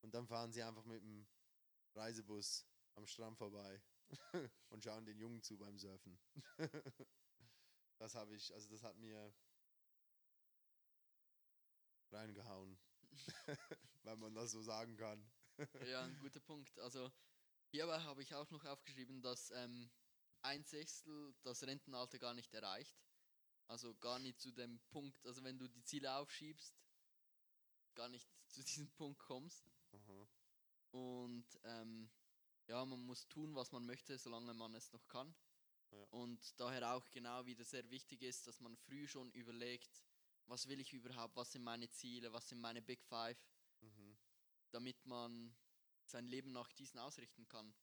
und dann fahren sie einfach mit dem Reisebus am Strand vorbei und schauen den Jungen zu beim Surfen. das habe ich, also das hat mir reingehauen, weil man das so sagen kann. Ja, ein guter Punkt. Also hierbei habe ich auch noch aufgeschrieben, dass ähm, ein Sechstel das Rentenalter gar nicht erreicht. Also gar nicht zu dem Punkt, also wenn du die Ziele aufschiebst, gar nicht zu diesem Punkt kommst. Aha. Und ähm, ja, man muss tun, was man möchte, solange man es noch kann. Ja. Und daher auch genau wieder sehr wichtig ist, dass man früh schon überlegt, was will ich überhaupt, was sind meine Ziele, was sind meine Big Five, Mhm. damit man sein Leben nach diesen ausrichten kann.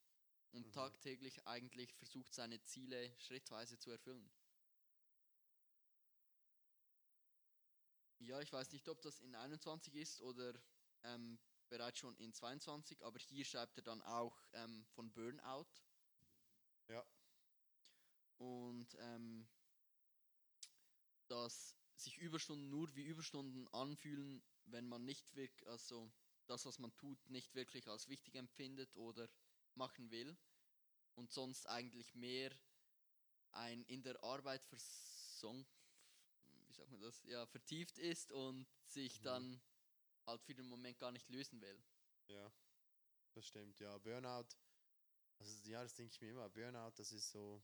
Und Mhm. tagtäglich eigentlich versucht, seine Ziele schrittweise zu erfüllen. Ja, ich weiß nicht, ob das in 21 ist oder ähm, bereits schon in 22, aber hier schreibt er dann auch ähm, von Burnout. Ja. Und ähm, dass sich Überstunden nur wie Überstunden anfühlen, wenn man nicht wirklich, also das, was man tut, nicht wirklich als wichtig empfindet oder machen will. Und sonst eigentlich mehr ein in der Arbeit versonk, wie sagt man das, ja, vertieft ist und sich Mhm. dann halt für den Moment gar nicht lösen will. Ja, das stimmt, ja. Burnout, also ja, das denke ich mir immer. Burnout, das ist so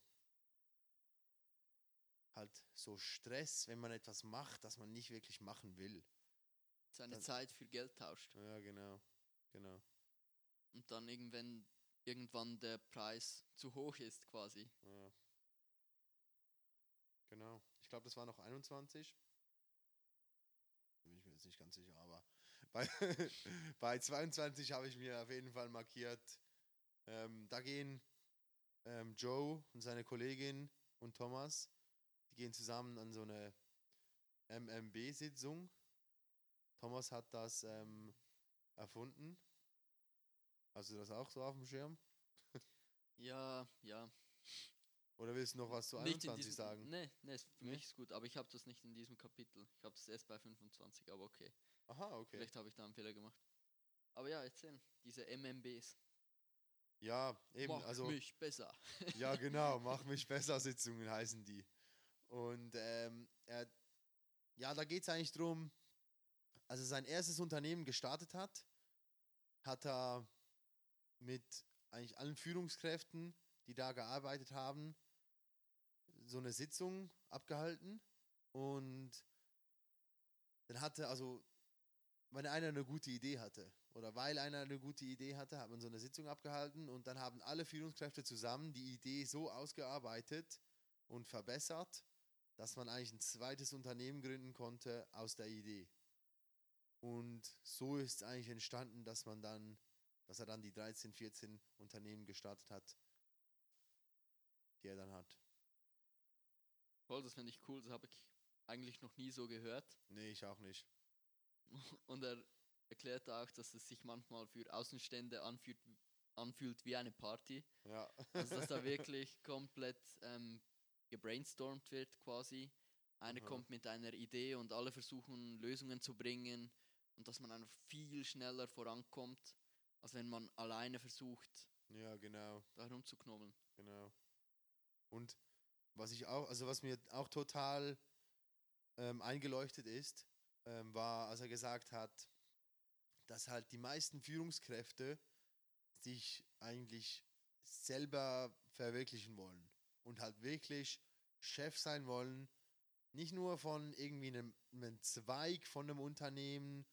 halt so Stress, wenn man etwas macht, das man nicht wirklich machen will. Seine Dann- Zeit für Geld tauscht. Ja, genau, genau. Und dann irgendwann, irgendwann der Preis zu hoch ist quasi. Ja. Genau. Ich glaube, das war noch 21. Bin ich mir jetzt nicht ganz sicher, aber bei, bei 22 habe ich mir auf jeden Fall markiert. Ähm, da gehen ähm, Joe und seine Kollegin und Thomas, die gehen zusammen an so eine MMB-Sitzung. Thomas hat das ähm, erfunden. Hast du das auch so auf dem Schirm? Ja, ja. Oder willst du noch was zu Nicht in 21 diesem, sagen? Nee, nee, für Nee? mich ist gut, aber ich habe das nicht in diesem Kapitel. Ich habe es erst bei 25, aber okay. Aha, okay. Vielleicht habe ich da einen Fehler gemacht. Aber ja, erzähl. Diese MMBs. Ja, eben, Mach also. mich besser. Ja, genau, mach mich besser Sitzungen heißen die. Und ähm, er, ja, da geht es eigentlich drum, als er sein erstes Unternehmen gestartet hat, hat er mit eigentlich allen Führungskräften, die da gearbeitet haben, so eine Sitzung abgehalten. Und dann hatte, also, wenn einer eine gute Idee hatte, oder weil einer eine gute Idee hatte, hat man so eine Sitzung abgehalten und dann haben alle Führungskräfte zusammen die Idee so ausgearbeitet und verbessert, dass man eigentlich ein zweites Unternehmen gründen konnte aus der Idee. Und so ist es eigentlich entstanden, dass man dann, dass er dann die 13, 14 Unternehmen gestartet hat, die er dann hat. Voll, das finde ich cool. Das habe ich eigentlich noch nie so gehört. Nee, ich auch nicht. Und er erklärt auch, dass es sich manchmal für Außenstände anfühlt, anfühlt wie eine Party. Ja. Also dass da wirklich komplett ähm, gebrainstormt wird quasi. Einer Aha. kommt mit einer Idee und alle versuchen Lösungen zu bringen und dass man einfach viel schneller vorankommt, als wenn man alleine versucht, ja, genau. da herumzuknobbeln. Genau. Und was ich auch, also was mir auch total ähm, eingeleuchtet ist, ähm, war, als er gesagt hat, dass halt die meisten Führungskräfte sich eigentlich selber verwirklichen wollen und halt wirklich Chef sein wollen, nicht nur von irgendwie einem, einem Zweig von einem Unternehmen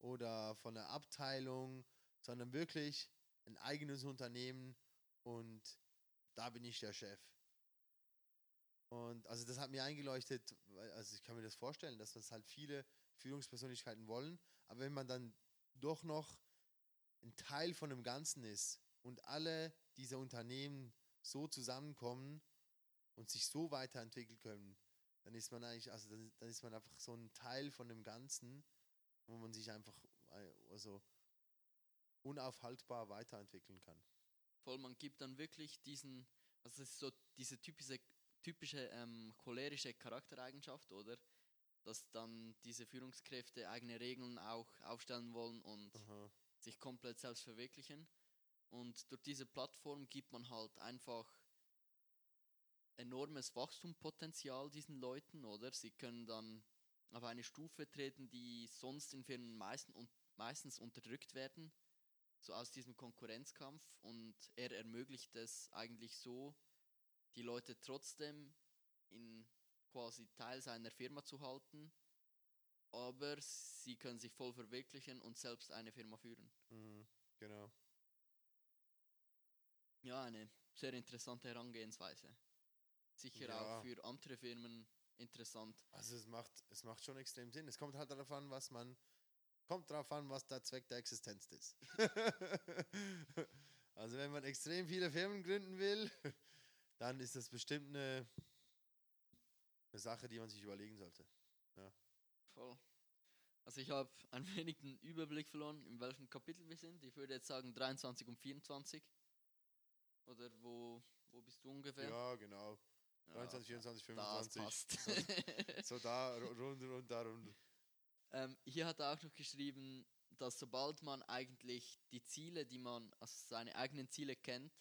oder von einer Abteilung, sondern wirklich ein eigenes Unternehmen und da bin ich der Chef. Und also das hat mir eingeleuchtet, also ich kann mir das vorstellen, dass das halt viele Führungspersönlichkeiten wollen, aber wenn man dann doch noch ein Teil von dem Ganzen ist und alle diese Unternehmen so zusammenkommen und sich so weiterentwickeln können, dann ist man eigentlich, also dann, dann ist man einfach so ein Teil von dem Ganzen, wo man sich einfach äh, also unaufhaltbar weiterentwickeln kann. Voll, man gibt dann wirklich diesen, also es ist so diese typische, typische ähm, cholerische Charaktereigenschaft, oder? Dass dann diese Führungskräfte eigene Regeln auch aufstellen wollen und Aha. sich komplett selbst verwirklichen. Und durch diese Plattform gibt man halt einfach enormes Wachstumspotenzial diesen Leuten, oder? Sie können dann auf eine Stufe treten, die sonst in Firmen meisten und meistens unterdrückt werden, so aus diesem Konkurrenzkampf. Und er ermöglicht es eigentlich so, die Leute trotzdem in quasi Teil seiner Firma zu halten, aber sie können sich voll verwirklichen und selbst eine Firma führen. Mhm. Genau. Ja, eine sehr interessante Herangehensweise. Sicher Ja. auch für andere Firmen interessant. Also es macht, es macht schon extrem Sinn. Es kommt halt darauf an, was man, kommt darauf an, was der Zweck der Existenz ist. also wenn man extrem viele Firmen gründen will, dann ist das bestimmt eine, eine Sache, die man sich überlegen sollte. Voll. Also ich habe ein wenig den Überblick verloren, in welchem Kapitel wir sind. Ich würde jetzt sagen 23 und 24. Oder wo, wo bist du ungefähr? Ja, genau. Ja, 23, 24, das 25. passt. So da, ru- rund, rund, da, rund. ähm, hier hat er auch noch geschrieben, dass sobald man eigentlich die Ziele, die man, also seine eigenen Ziele kennt,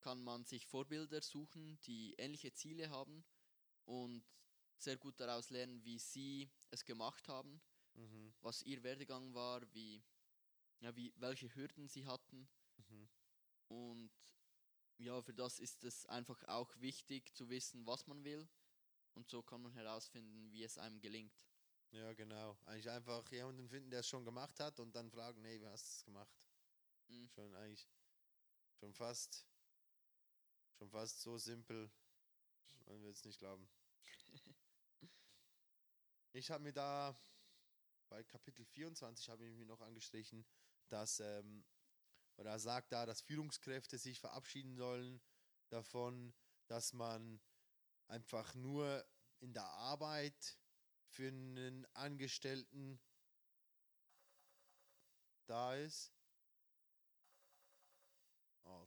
kann man sich Vorbilder suchen, die ähnliche Ziele haben und sehr gut daraus lernen, wie sie es gemacht haben, Mhm, was ihr Werdegang war, wie, ja, wie, welche Hürden sie hatten. mhm. Und ja, für das ist es einfach auch wichtig zu wissen, was man will. Und so kann man herausfinden, wie es einem gelingt. Ja, genau. Eigentlich einfach jemanden finden, der es schon gemacht hat und dann fragen, hey, wie hast du es gemacht? Mhm. Schon eigentlich, schon fast, schon fast so simpel, man will es nicht glauben. Ich habe mir da bei Kapitel 24 habe ich mir noch angestrichen, dass ähm, oder er sagt da, dass Führungskräfte sich verabschieden sollen davon, dass man einfach nur in der Arbeit für einen Angestellten da ist. Oh.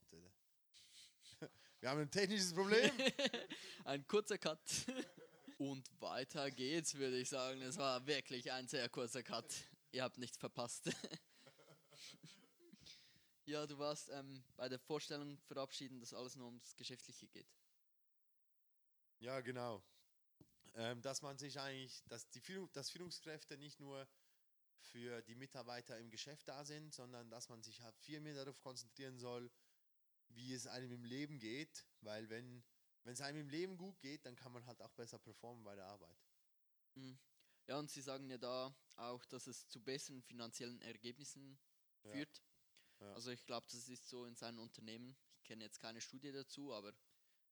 Wir haben ein technisches Problem. ein kurzer Cut. Und weiter geht's, würde ich sagen. Es war wirklich ein sehr kurzer Cut. Ihr habt nichts verpasst. Ja, du warst ähm, bei der Vorstellung verabschieden, dass alles nur ums Geschäftliche geht. Ja, genau. Ähm, dass man sich eigentlich, dass die Führung, dass Führungskräfte nicht nur für die Mitarbeiter im Geschäft da sind, sondern dass man sich halt viel mehr darauf konzentrieren soll, wie es einem im Leben geht, weil wenn wenn es einem im Leben gut geht, dann kann man halt auch besser performen bei der Arbeit. Mhm. Ja, und Sie sagen ja da auch, dass es zu besseren finanziellen Ergebnissen Ja. führt. Ja. Also ich glaube, das ist so in seinem Unternehmen. Ich kenne jetzt keine Studie dazu, aber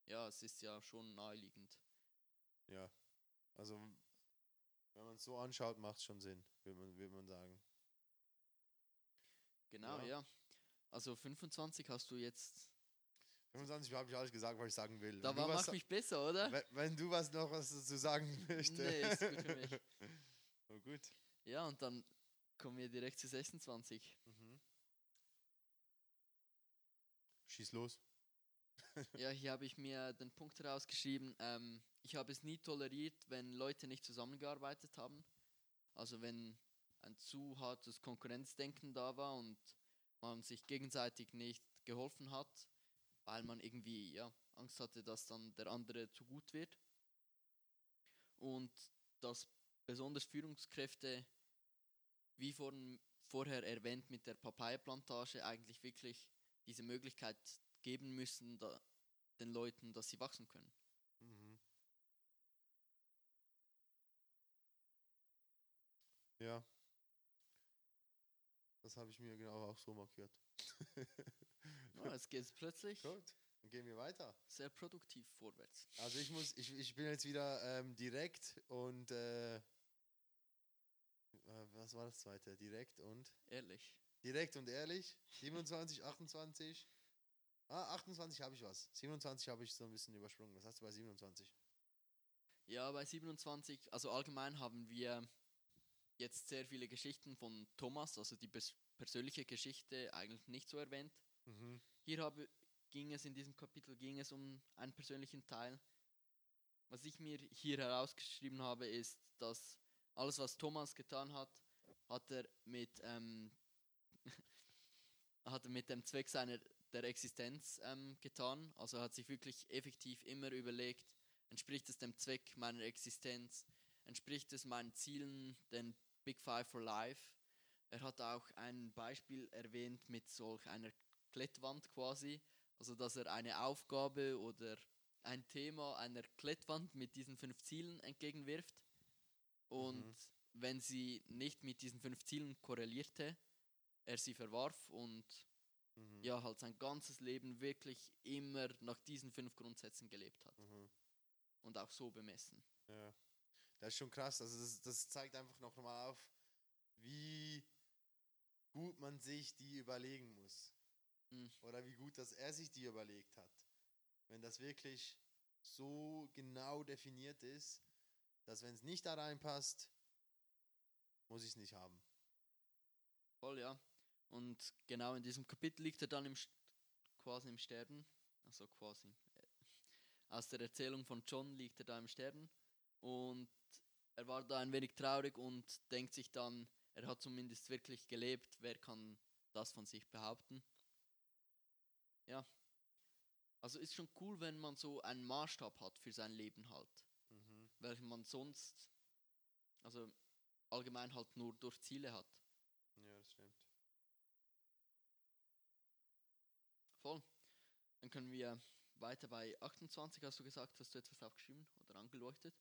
ja, es ist ja schon naheliegend. Ja. Also wenn man es so anschaut, macht es schon Sinn, würde man, würde man sagen. Genau, Ja. ja. Also 25 hast du jetzt. 25 habe ich alles gesagt, was ich sagen will. Da war, was macht mich besser, oder? Wenn, wenn du was noch was dazu sagen möchtest. Nee, ist gut für mich. oh, gut. Ja, und dann kommen wir direkt zu 26. Mhm. Schieß los. Ja, hier habe ich mir den Punkt herausgeschrieben. Ähm, ich habe es nie toleriert, wenn Leute nicht zusammengearbeitet haben. Also wenn ein zu hartes Konkurrenzdenken da war und man sich gegenseitig nicht geholfen hat, weil man irgendwie ja, Angst hatte, dass dann der andere zu gut wird. Und dass besonders Führungskräfte, wie vorhin, vorher erwähnt mit der Papaya-Plantage, eigentlich wirklich diese Möglichkeit geben müssen da, den Leuten, dass sie wachsen können. Mhm. Ja. Das habe ich mir genau auch so markiert. Ja, jetzt geht es plötzlich Gut, dann gehen wir weiter. sehr produktiv vorwärts. Also ich muss, ich, ich bin jetzt wieder ähm, direkt und äh, äh, was war das zweite? Direkt und Ehrlich. Direkt und ehrlich. 27, 28. Ah, 28 habe ich was. 27 habe ich so ein bisschen übersprungen. Was hast du bei 27? Ja, bei 27, also allgemein haben wir jetzt sehr viele Geschichten von Thomas, also die pers persönliche Geschichte eigentlich nicht so erwähnt. Mhm. Hier habe, ging es in diesem Kapitel ging es um einen persönlichen Teil. Was ich mir hier herausgeschrieben habe, ist, dass alles, was Thomas getan hat, hat er mit, ähm, hat er mit dem Zweck seiner der Existenz ähm, getan. Also er hat sich wirklich effektiv immer überlegt, entspricht es dem Zweck meiner Existenz, entspricht es meinen Zielen, den Big Five for Life. Er hat auch ein Beispiel erwähnt mit solch einer Klettwand quasi, also dass er eine Aufgabe oder ein Thema einer Klettwand mit diesen fünf Zielen entgegenwirft. Und Mhm. wenn sie nicht mit diesen fünf Zielen korrelierte, er sie verwarf und Mhm. ja, halt sein ganzes Leben wirklich immer nach diesen fünf Grundsätzen gelebt hat Mhm. und auch so bemessen. Ja. Das ist schon krass. Also das, das zeigt einfach noch mal auf, wie gut man sich die überlegen muss. Mhm. Oder wie gut, dass er sich die überlegt hat. Wenn das wirklich so genau definiert ist, dass wenn es nicht da reinpasst, muss ich es nicht haben. Voll, ja. Und genau in diesem Kapitel liegt er dann im, quasi im Sterben. Also quasi. äh, Aus der Erzählung von John liegt er da im Sterben. Und er war da ein wenig traurig und denkt sich dann, er hat zumindest wirklich gelebt. Wer kann das von sich behaupten? Ja. Also ist schon cool, wenn man so einen Maßstab hat für sein Leben halt. Mhm. Welchen man sonst, also allgemein halt nur durch Ziele hat. Ja, das stimmt. Voll. Dann können wir weiter bei 28, hast du gesagt, hast du etwas aufgeschrieben oder angeleuchtet?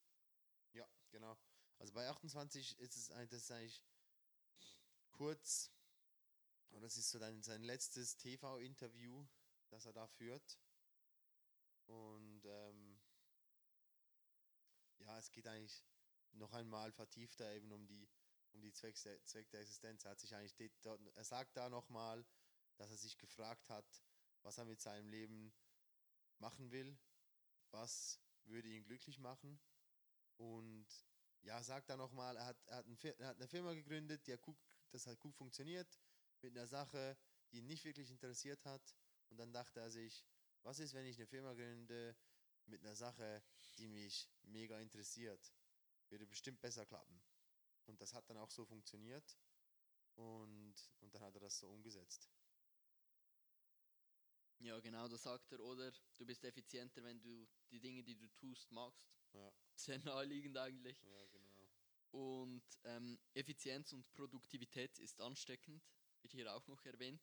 Ja, genau. Also bei 28 ist es ein, das ist eigentlich kurz, und das ist so dann sein letztes TV-Interview, das er da führt. Und ähm, ja, es geht eigentlich noch einmal vertiefter eben um die, um die Zweck, der, Zweck der Existenz. Er hat sich eigentlich, er sagt da nochmal, dass er sich gefragt hat, was er mit seinem Leben machen will, was würde ihn glücklich machen. Und ja, sagt da nochmal, er hat, er, hat er hat eine Firma gegründet, die hat gut, das hat gut funktioniert. mit einer Sache, die ihn nicht wirklich interessiert hat. Und dann dachte er sich, was ist, wenn ich eine Firma gründe mit einer Sache, die mich mega interessiert? Würde bestimmt besser klappen. Und das hat dann auch so funktioniert. Und, und dann hat er das so umgesetzt. Ja, genau, das sagt er, oder? Du bist effizienter, wenn du die Dinge, die du tust, magst. Ja, Sehr naheliegend eigentlich. ja genau. Und ähm, Effizienz und Produktivität ist ansteckend, wird hier auch noch erwähnt.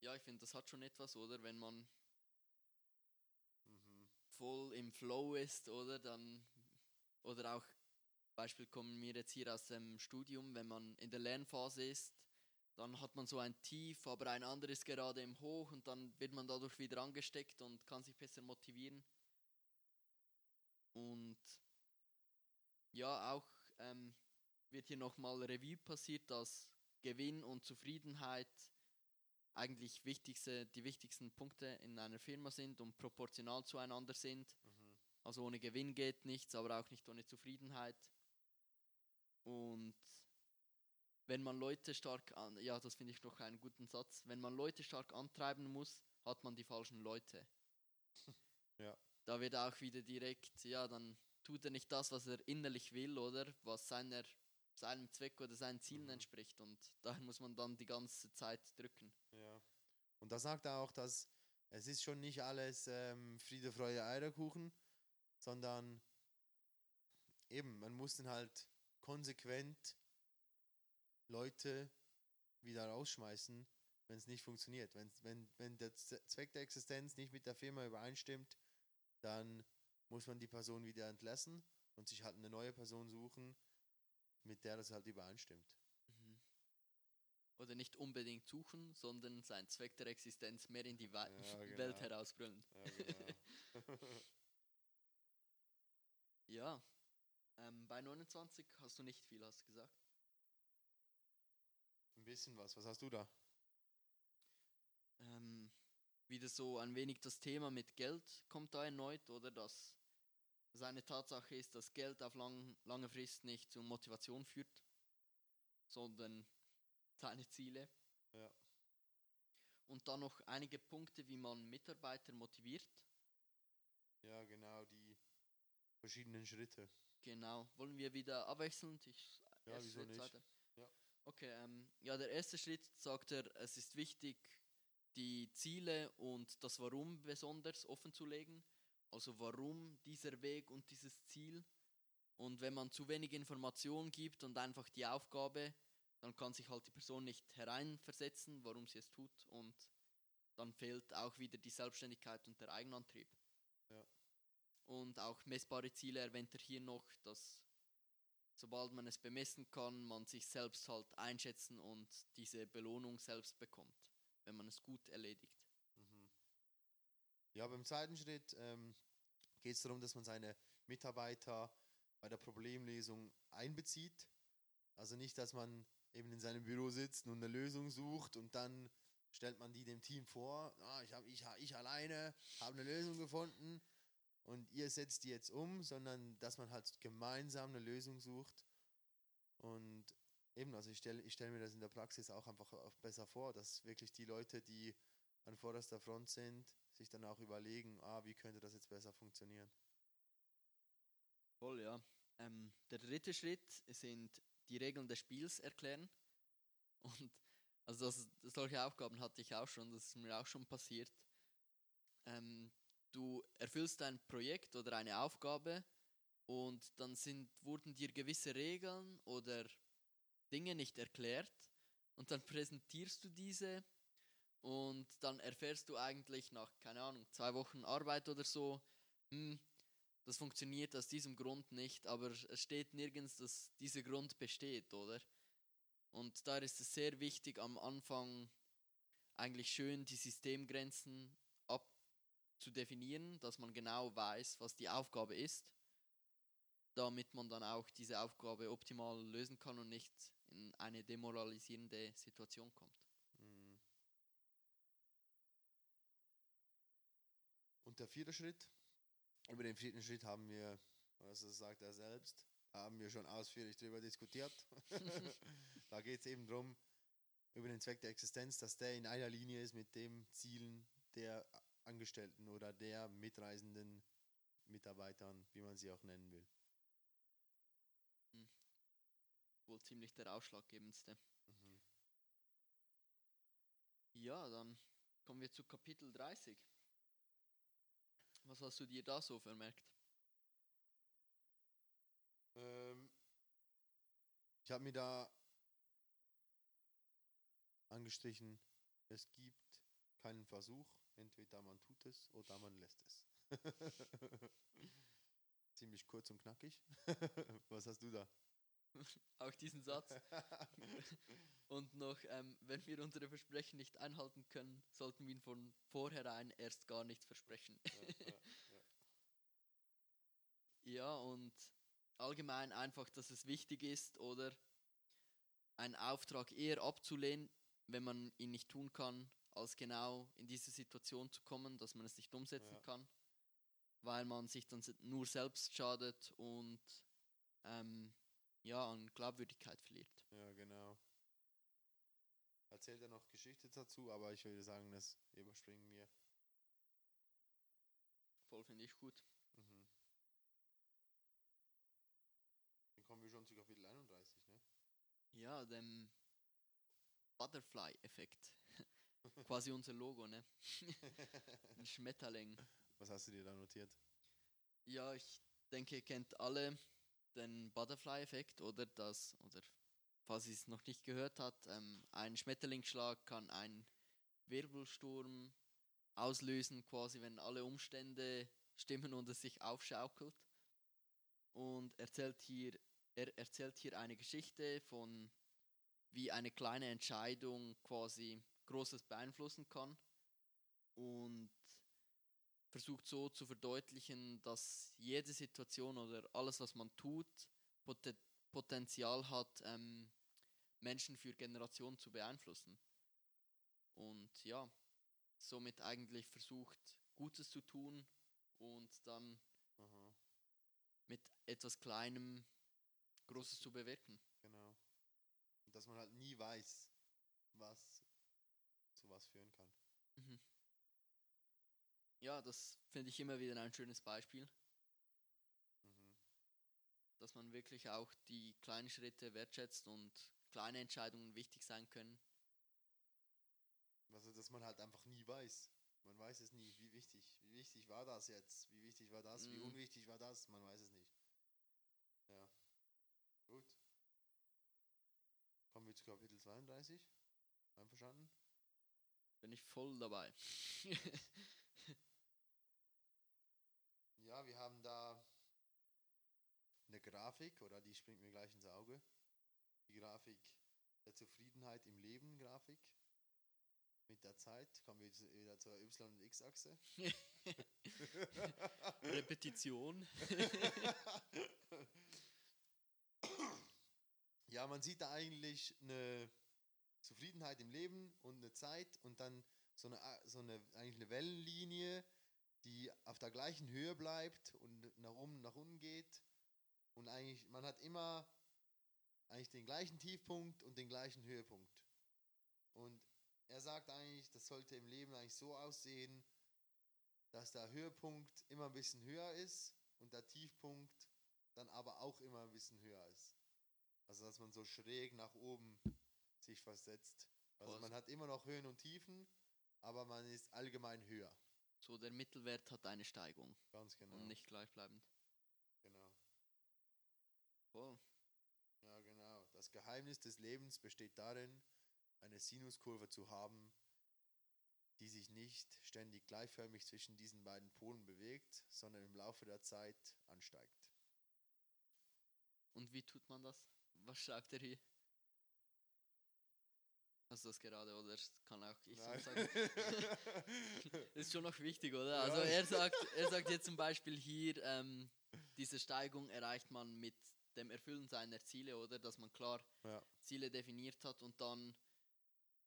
Ja, ich finde, das hat schon etwas, oder? Wenn man Mhm. voll im Flow ist, oder? Dann, oder auch, Beispiel kommen wir jetzt hier aus dem Studium, wenn man in der Lernphase ist, dann hat man so ein Tief, aber ein anderes gerade im Hoch und dann wird man dadurch wieder angesteckt und kann sich besser motivieren. Und ja, auch ähm, wird hier nochmal Revue passiert, dass Gewinn und Zufriedenheit eigentlich wichtigste, die wichtigsten Punkte in einer Firma sind und proportional zueinander sind. Mhm. Also ohne Gewinn geht nichts, aber auch nicht ohne Zufriedenheit. Und wenn man Leute stark an, ja, das finde ich noch einen guten Satz, wenn man Leute stark antreiben muss, hat man die falschen Leute. Ja. Da wird auch wieder direkt, ja, dann tut er nicht das, was er innerlich will, oder was seiner, seinem Zweck oder seinen Zielen Mhm. entspricht. Und daher muss man dann die ganze Zeit drücken. Ja. Und da sagt er auch, dass es ist schon nicht alles ähm, Friede, Freude, Eierkuchen, sondern eben, man muss dann halt konsequent Leute wieder rausschmeißen, wenn es nicht funktioniert. Wenn, wenn, wenn der Zweck der Existenz nicht mit der Firma übereinstimmt, dann muss man die Person wieder entlassen und sich halt eine neue Person suchen, mit der das halt übereinstimmt. Mhm. Oder nicht unbedingt suchen, sondern sein Zweck der Existenz mehr in die Wei- Ja, Welt genau. herausbrüllen. Ja, genau. Ja, ähm, bei 29 hast du nicht viel, hast du gesagt. Bisschen was. Was hast du da? Ähm, wieder so ein wenig das Thema mit Geld kommt da erneut, oder dass es eine Tatsache ist, dass Geld auf lang, lange Frist nicht zu Motivation führt, sondern seine Ziele. Ja. Und dann noch einige Punkte, wie man Mitarbeiter motiviert. Ja, genau, die verschiedenen Schritte. Genau. Wollen wir wieder abwechselnd? Ich, Ja, wieso nicht? zweiter. Okay, ähm, ja, der erste Schritt sagt er, es ist wichtig, die Ziele und das Warum besonders offen zu legen. Also warum dieser Weg und dieses Ziel. Und wenn man zu wenig Information gibt und einfach die Aufgabe, dann kann sich halt die Person nicht hereinversetzen, warum sie es tut. Und dann fehlt auch wieder die Selbstständigkeit und der Eigenantrieb. Ja. Und auch messbare Ziele erwähnt er hier noch, dass sobald man es bemessen kann, man sich selbst halt einschätzen und diese Belohnung selbst bekommt, wenn man es gut erledigt. Mhm. Ja, beim zweiten Schritt ähm, geht es darum, dass man seine Mitarbeiter bei der Problemlösung einbezieht. Also nicht, dass man eben in seinem Büro sitzt und eine Lösung sucht und dann stellt man die dem Team vor. Ah, ich, hab, ich, ich alleine habe eine Lösung gefunden und ihr setzt die jetzt um, sondern dass man halt gemeinsam eine Lösung sucht. Und eben, also ich stelle ich stell mir das in der Praxis auch einfach besser vor, dass wirklich die Leute, die an vorderster Front sind, sich dann auch überlegen, ah, wie könnte das jetzt besser funktionieren. Voll, ja. Ähm, der dritte Schritt sind die Regeln des Spiels erklären. Und also das, solche Aufgaben hatte ich auch schon, das ist mir auch schon passiert. Ähm, du erfüllst ein Projekt oder eine Aufgabe und dann sind, wurden dir gewisse Regeln oder Dinge nicht erklärt und dann präsentierst du diese und dann erfährst du eigentlich nach, keine Ahnung, zwei Wochen Arbeit oder so, hm, das funktioniert aus diesem Grund nicht, aber es steht nirgends, dass dieser Grund besteht, oder? Und da ist es sehr wichtig, am Anfang eigentlich schön die Systemgrenzen abzudefinieren, dass man genau weiß, was die Aufgabe ist, damit man dann auch diese Aufgabe optimal lösen kann und nicht in eine demoralisierende Situation kommt. Mhm. Und der vierte Schritt, über den vierten Schritt haben wir, also sagt er selbst, haben wir schon ausführlich drüber diskutiert. da geht es eben darum, über den Zweck der Existenz, dass der in einer Linie ist mit dem Zielen der Angestellten oder der mitreisenden Mitarbeitern, wie man sie auch nennen will. Wohl ziemlich der ausschlaggebendste. Mhm. Ja, dann kommen wir zu Kapitel 30. Was hast du dir da so vermerkt? Ähm, ich habe mir da angestrichen, es gibt keinen Versuch, entweder man tut es oder man lässt es. Ziemlich kurz und knackig. Was hast du da? Auch diesen Satz. Und noch, ähm, wenn wir unsere Versprechen nicht einhalten können, sollten wir ihn von vornherein erst gar nichts versprechen. ja, und allgemein einfach, dass es wichtig ist oder einen Auftrag eher abzulehnen, wenn man ihn nicht tun kann, als genau in diese Situation zu kommen, dass man es nicht umsetzen Ja. kann, weil man sich dann nur selbst schadet und ähm, ja, an Glaubwürdigkeit verliert. Ja, genau. Erzählt er noch Geschichte dazu, aber ich würde sagen, das überspringen wir. Voll finde ich gut. Mhm. Dann kommen wir schon zu Kapitel 31, ne? Ja, dem Butterfly-Effekt. Quasi unser Logo, ne? Ein Schmetterling. Was hast du dir da notiert? Ja, ich denke, ihr kennt alle den Butterfly-Effekt oder das, oder falls ihr es noch nicht gehört hat, ähm, ein Schmetterlingsschlag kann einen Wirbelsturm auslösen, quasi wenn alle Umstände stimmen und es sich aufschaukelt. Und erzählt hier, er erzählt hier eine Geschichte von, wie eine kleine Entscheidung quasi Großes beeinflussen kann. Und versucht so zu verdeutlichen, dass jede Situation oder alles, was man tut, Poten Potenzial hat, ähm, Menschen für Generationen zu beeinflussen. Und ja, somit eigentlich versucht, Gutes zu tun und dann Aha, mit etwas Kleinem Großes zu bewirken. genau. Und dass man halt nie weiß, was was führen kann. Mhm. Ja, das finde ich immer wieder ein schönes Beispiel, Mhm. dass man wirklich auch die kleinen Schritte wertschätzt und kleine Entscheidungen wichtig sein können. Also, dass man halt einfach nie weiß. Man weiß es nie, wie wichtig. Wie wichtig war das jetzt? Wie wichtig war das? Wie Mhm. unwichtig war das? Man weiß es nicht. Ja. Gut. Kommen wir zu Kapitel 32. Einverstanden? Bin ich voll dabei. Ja, wir haben da eine Grafik, oder die springt mir gleich ins Auge. Die Grafik der Zufriedenheit im Leben, Grafik. Mit der Zeit kommen wir wieder zur Y- und X-Achse. Repetition. Ja, man sieht da eigentlich eine Zufriedenheit im Leben und eine Zeit und dann so eine, so eine eigentlich eine Wellenlinie, die auf der gleichen Höhe bleibt und nach oben, nach unten geht. Und eigentlich, man hat immer eigentlich den gleichen Tiefpunkt und den gleichen Höhepunkt. Und er sagt eigentlich, das sollte im Leben eigentlich so aussehen, dass der Höhepunkt immer ein bisschen höher ist und der Tiefpunkt dann aber auch immer ein bisschen höher ist. Also dass man so schräg nach oben sich versetzt. Also Krass. man hat immer noch Höhen und Tiefen, aber man ist allgemein höher. So, der Mittelwert hat eine Steigung Ganz genau. und nicht gleichbleibend. Genau. Voll. Ja, genau. Das Geheimnis des Lebens besteht darin, eine Sinuskurve zu haben, die sich nicht ständig gleichförmig zwischen diesen beiden Polen bewegt, sondern im Laufe der Zeit ansteigt. Und wie tut man das? Was schreibt er hier? Hast du das gerade oder kann auch ich so Nein. sagen? ist schon noch wichtig, oder? Also Ja. er sagt, er sagt jetzt zum Beispiel hier, ähm, diese Steigung erreicht man mit dem Erfüllen seiner Ziele, oder? Dass man klar ja, Ziele definiert hat und dann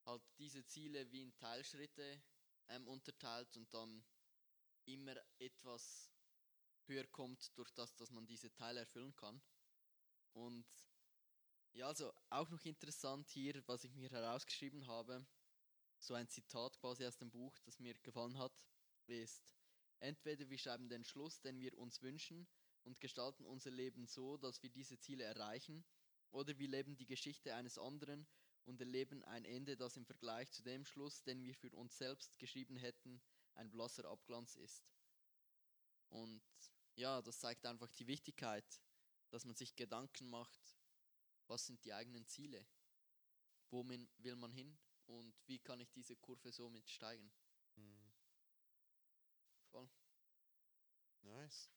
halt diese Ziele wie in Teilschritte ähm, unterteilt und dann immer etwas höher kommt durch das, dass man diese Teile erfüllen kann. Und ja, also auch noch interessant hier, was ich mir herausgeschrieben habe, so ein Zitat quasi aus dem Buch, das mir gefallen hat, ist, entweder wir schreiben den Schluss, den wir uns wünschen und gestalten unser Leben so, dass wir diese Ziele erreichen, oder wir leben die Geschichte eines anderen und erleben ein Ende, das im Vergleich zu dem Schluss, den wir für uns selbst geschrieben hätten, ein blasser Abglanz ist. Und ja, das zeigt einfach die Wichtigkeit, dass man sich Gedanken macht, was sind die eigenen Ziele, wo will man hin und wie kann ich diese Kurve somit steigen. Hm. Voll. Nice.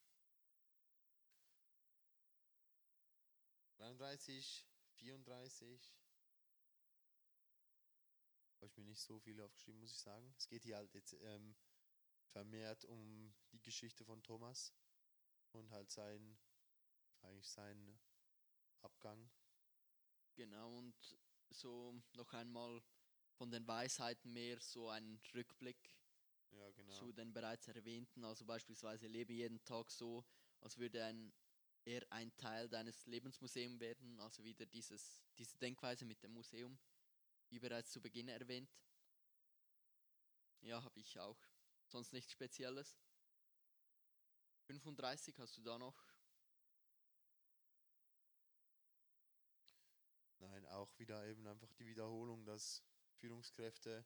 33, 34. Habe ich mir nicht so viel aufgeschrieben, muss ich sagen. Es geht hier halt jetzt ähm, vermehrt um die Geschichte von Thomas und halt sein, eigentlich seinen Abgang. Genau, und so noch einmal von den Weisheiten mehr so ein Rückblick Ja, genau. zu den bereits erwähnten, also beispielsweise lebe jeden Tag so, als würde ein, er ein Teil deines Lebensmuseums werden, also wieder dieses, diese Denkweise mit dem Museum, wie bereits zu Beginn erwähnt. Ja, habe ich auch. Sonst nichts Spezielles. 35 hast du da noch? Nein, auch wieder eben einfach die Wiederholung, dass Führungskräfte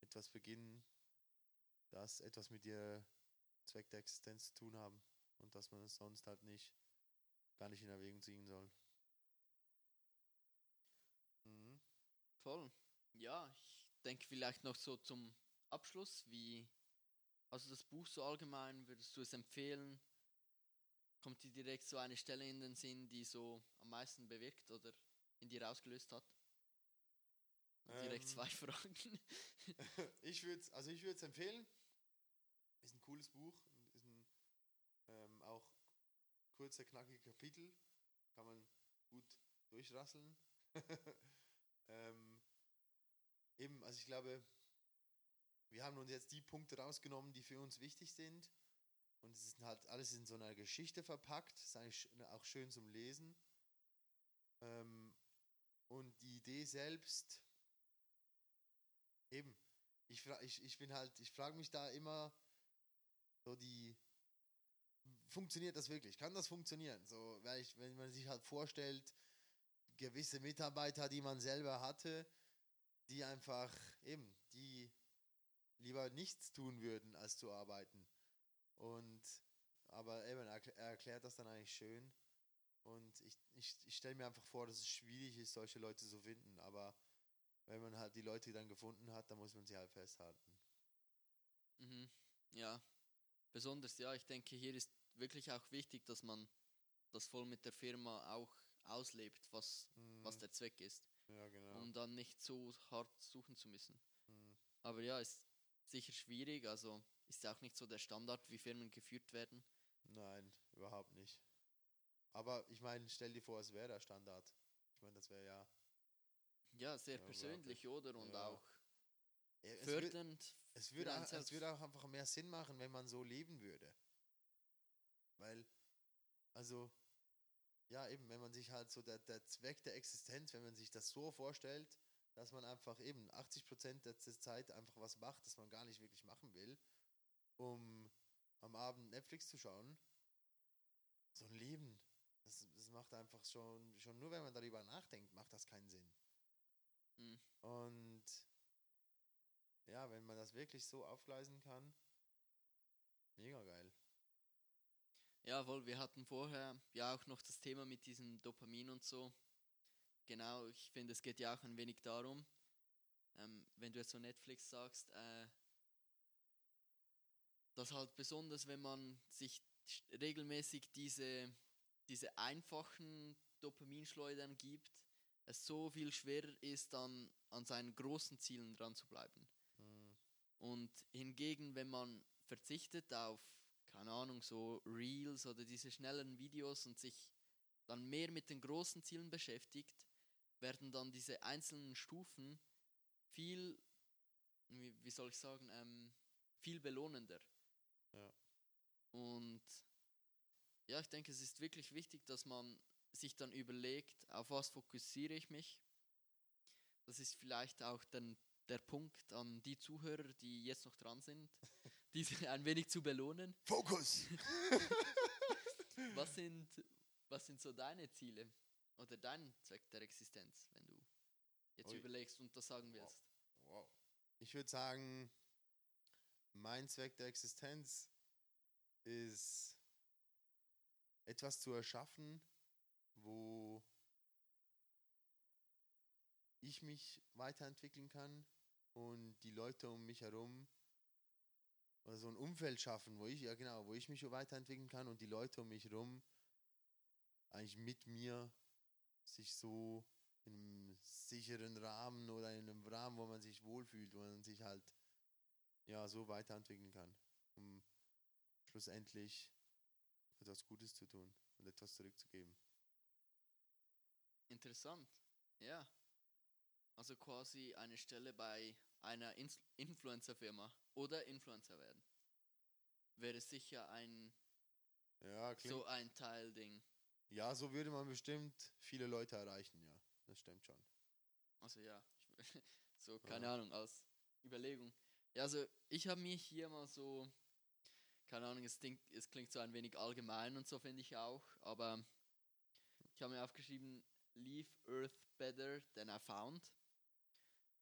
etwas beginnen, das etwas mit ihr Zweck der Existenz zu tun haben und dass man es sonst halt nicht gar nicht in Erwägung ziehen soll. Mhm. Voll. Ja, ich denke vielleicht noch so zum Abschluss, wie also das Buch so allgemein, würdest du es empfehlen? Kommt dir direkt so eine Stelle in den Sinn, die so am meisten bewirkt oder in dir ausgelöst hat? Direkt Ähm, zwei Fragen. ich würde also ich würde es empfehlen. Ist ein cooles Buch, ist ein ähm, auch kurzer, knackige Kapitel. Kann man gut durchrasseln. ähm, eben, also ich glaube, wir haben uns jetzt die Punkte rausgenommen, die für uns wichtig sind. Und es ist halt alles in so einer Geschichte verpackt. Ist eigentlich auch schön zum Lesen. Ähm, und die Idee selbst, eben, ich, ich, ich bin halt, ich frage mich da immer, so die, funktioniert das wirklich? Kann das funktionieren? So, ich, wenn man sich halt vorstellt, gewisse Mitarbeiter, die man selber hatte, die einfach eben, die lieber nichts tun würden, als zu arbeiten. Und aber eben, er erklärt das dann eigentlich schön. Und ich, ich, ich stelle mir einfach vor, dass es schwierig ist, solche Leute zu finden. Aber wenn man halt die Leute dann gefunden hat, dann muss man sie halt festhalten. mhm. Ja, besonders, ja, ich denke, hier ist wirklich auch wichtig, dass man das voll mit der Firma auch auslebt, was, was Mhm. der Zweck ist, Ja, genau. um dann nicht so hart suchen zu müssen. Mhm. Aber ja, ist sicher schwierig, also ist ja auch nicht so der Standard, wie Firmen geführt werden. Nein, überhaupt nicht. Aber ich meine, stell dir vor, es wäre der Standard. Ich meine, das wäre ja. Ja, sehr Ja, persönlich, oder? Und Ja. auch Es würde, fördernd. es, würde es selbst. würde auch einfach mehr Sinn machen, wenn man so leben würde. Weil, also, ja, eben, wenn man sich halt so der, der Zweck der Existenz, wenn man sich das so vorstellt, dass man einfach eben 80% der der Zeit einfach was macht, das man gar nicht wirklich machen will, um am Abend Netflix zu schauen. So ein Leben, das, das macht einfach schon, schon nur wenn man darüber nachdenkt, macht das keinen Sinn. Mhm. Und ja, wenn man das wirklich so aufgleisen kann, mega geil. Jawohl, wir hatten vorher ja auch noch das Thema mit diesem Dopamin und so. Genau, ich finde, es geht ja auch ein wenig darum, ähm, wenn du jetzt so Netflix sagst, äh, dass halt besonders, wenn man sich regelmäßig diese, diese einfachen Dopaminschleudern gibt, es so viel schwerer ist, dann an seinen großen Zielen dran zu bleiben. Hm, Und hingegen, wenn man verzichtet auf, keine Ahnung, so Reels oder diese schnellen Videos und sich dann mehr mit den großen Zielen beschäftigt, werden dann diese einzelnen Stufen viel, wie, wie soll ich sagen, ähm, viel belohnender. Ja. Und ja, ich denke, es ist wirklich wichtig, dass man sich dann überlegt, auf was fokussiere ich mich. Das ist vielleicht auch dann der Punkt an die Zuhörer, die jetzt noch dran sind, diese ein wenig zu belohnen. Fokus! Was sind, was sind so deine Ziele oder dein Zweck der Existenz, wenn du jetzt Ui. überlegst und das sagen willst? Wow. Ich würde sagen, mein Zweck der Existenz ist etwas zu erschaffen, wo ich mich weiterentwickeln kann und die Leute um mich herum oder so ein Umfeld schaffen, wo ich ja genau, wo ich mich weiterentwickeln kann und die Leute um mich herum eigentlich mit mir sich so in einem sicheren Rahmen oder in einem Rahmen, wo man sich wohlfühlt, wo man sich halt ja so weiterentwickeln kann, um schlussendlich etwas Gutes zu tun und etwas zurückzugeben. Interessant. Ja. Also quasi eine Stelle bei einer Ins- Influencer-Firma oder Influencer werden. Wäre sicher ein Ja, so ein Teilding. ja, so würde man bestimmt viele Leute erreichen, ja. Das stimmt schon. Also ja, so keine Ahnung als Überlegung. Ja, also ich habe mir hier mal so keine Ahnung, es klingt, es klingt so ein wenig allgemein und so finde ich auch, aber ich habe mir aufgeschrieben, leave Earth better than I found.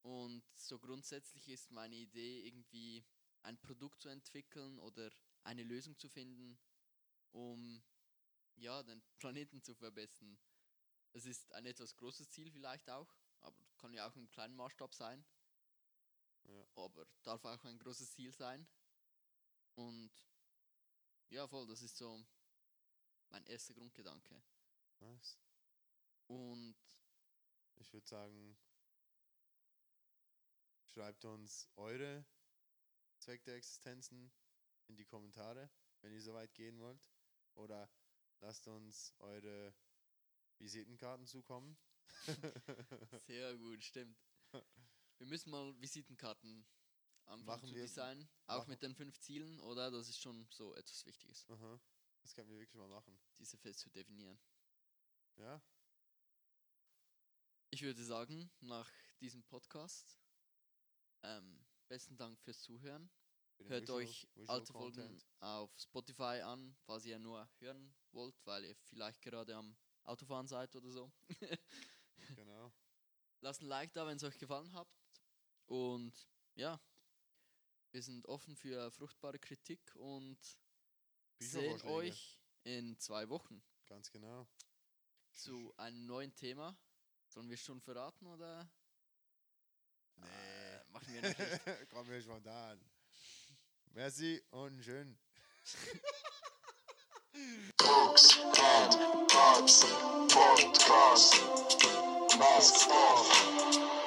Und so grundsätzlich ist meine Idee irgendwie ein Produkt zu entwickeln oder eine Lösung zu finden, um ja, den Planeten zu verbessern. Es ist ein etwas großes Ziel vielleicht auch, aber kann ja auch im kleinen Maßstab sein. Ja. Aber darf auch ein großes Ziel sein. Und ja, voll, das ist so mein erster Grundgedanke. Nice. Und Ich würde sagen, schreibt uns eure Zweck der Existenzen in die Kommentare, wenn ihr so weit gehen wollt. Oder lasst uns eure Visitenkarten zukommen. sehr gut, stimmt. Wir müssen mal Visitenkarten anfangen Machen zu wir- designen. Auch mit den fünf Zielen, oder? Das ist schon so etwas Wichtiges, Aha. Das können wir wirklich mal machen. diese fest zu definieren. Ja? Ich würde sagen, nach diesem Podcast, ähm, besten Dank fürs Zuhören. Hört Visual- euch Visual alte Folgen auf Spotify an, falls ihr nur hören wollt, weil ihr vielleicht gerade am Autofahren seid oder so. Genau. Lasst ein Like da, wenn es euch gefallen hat. Und ja, wir sind offen für fruchtbare Kritik und sehen euch in zwei Wochen Ganz genau. zu einem neuen Thema. Sollen wir schon verraten oder Nee. äh, machen wir nicht? Kommen wir spontan. Merci und schön. Cokes and Pops Podcast. Mask off.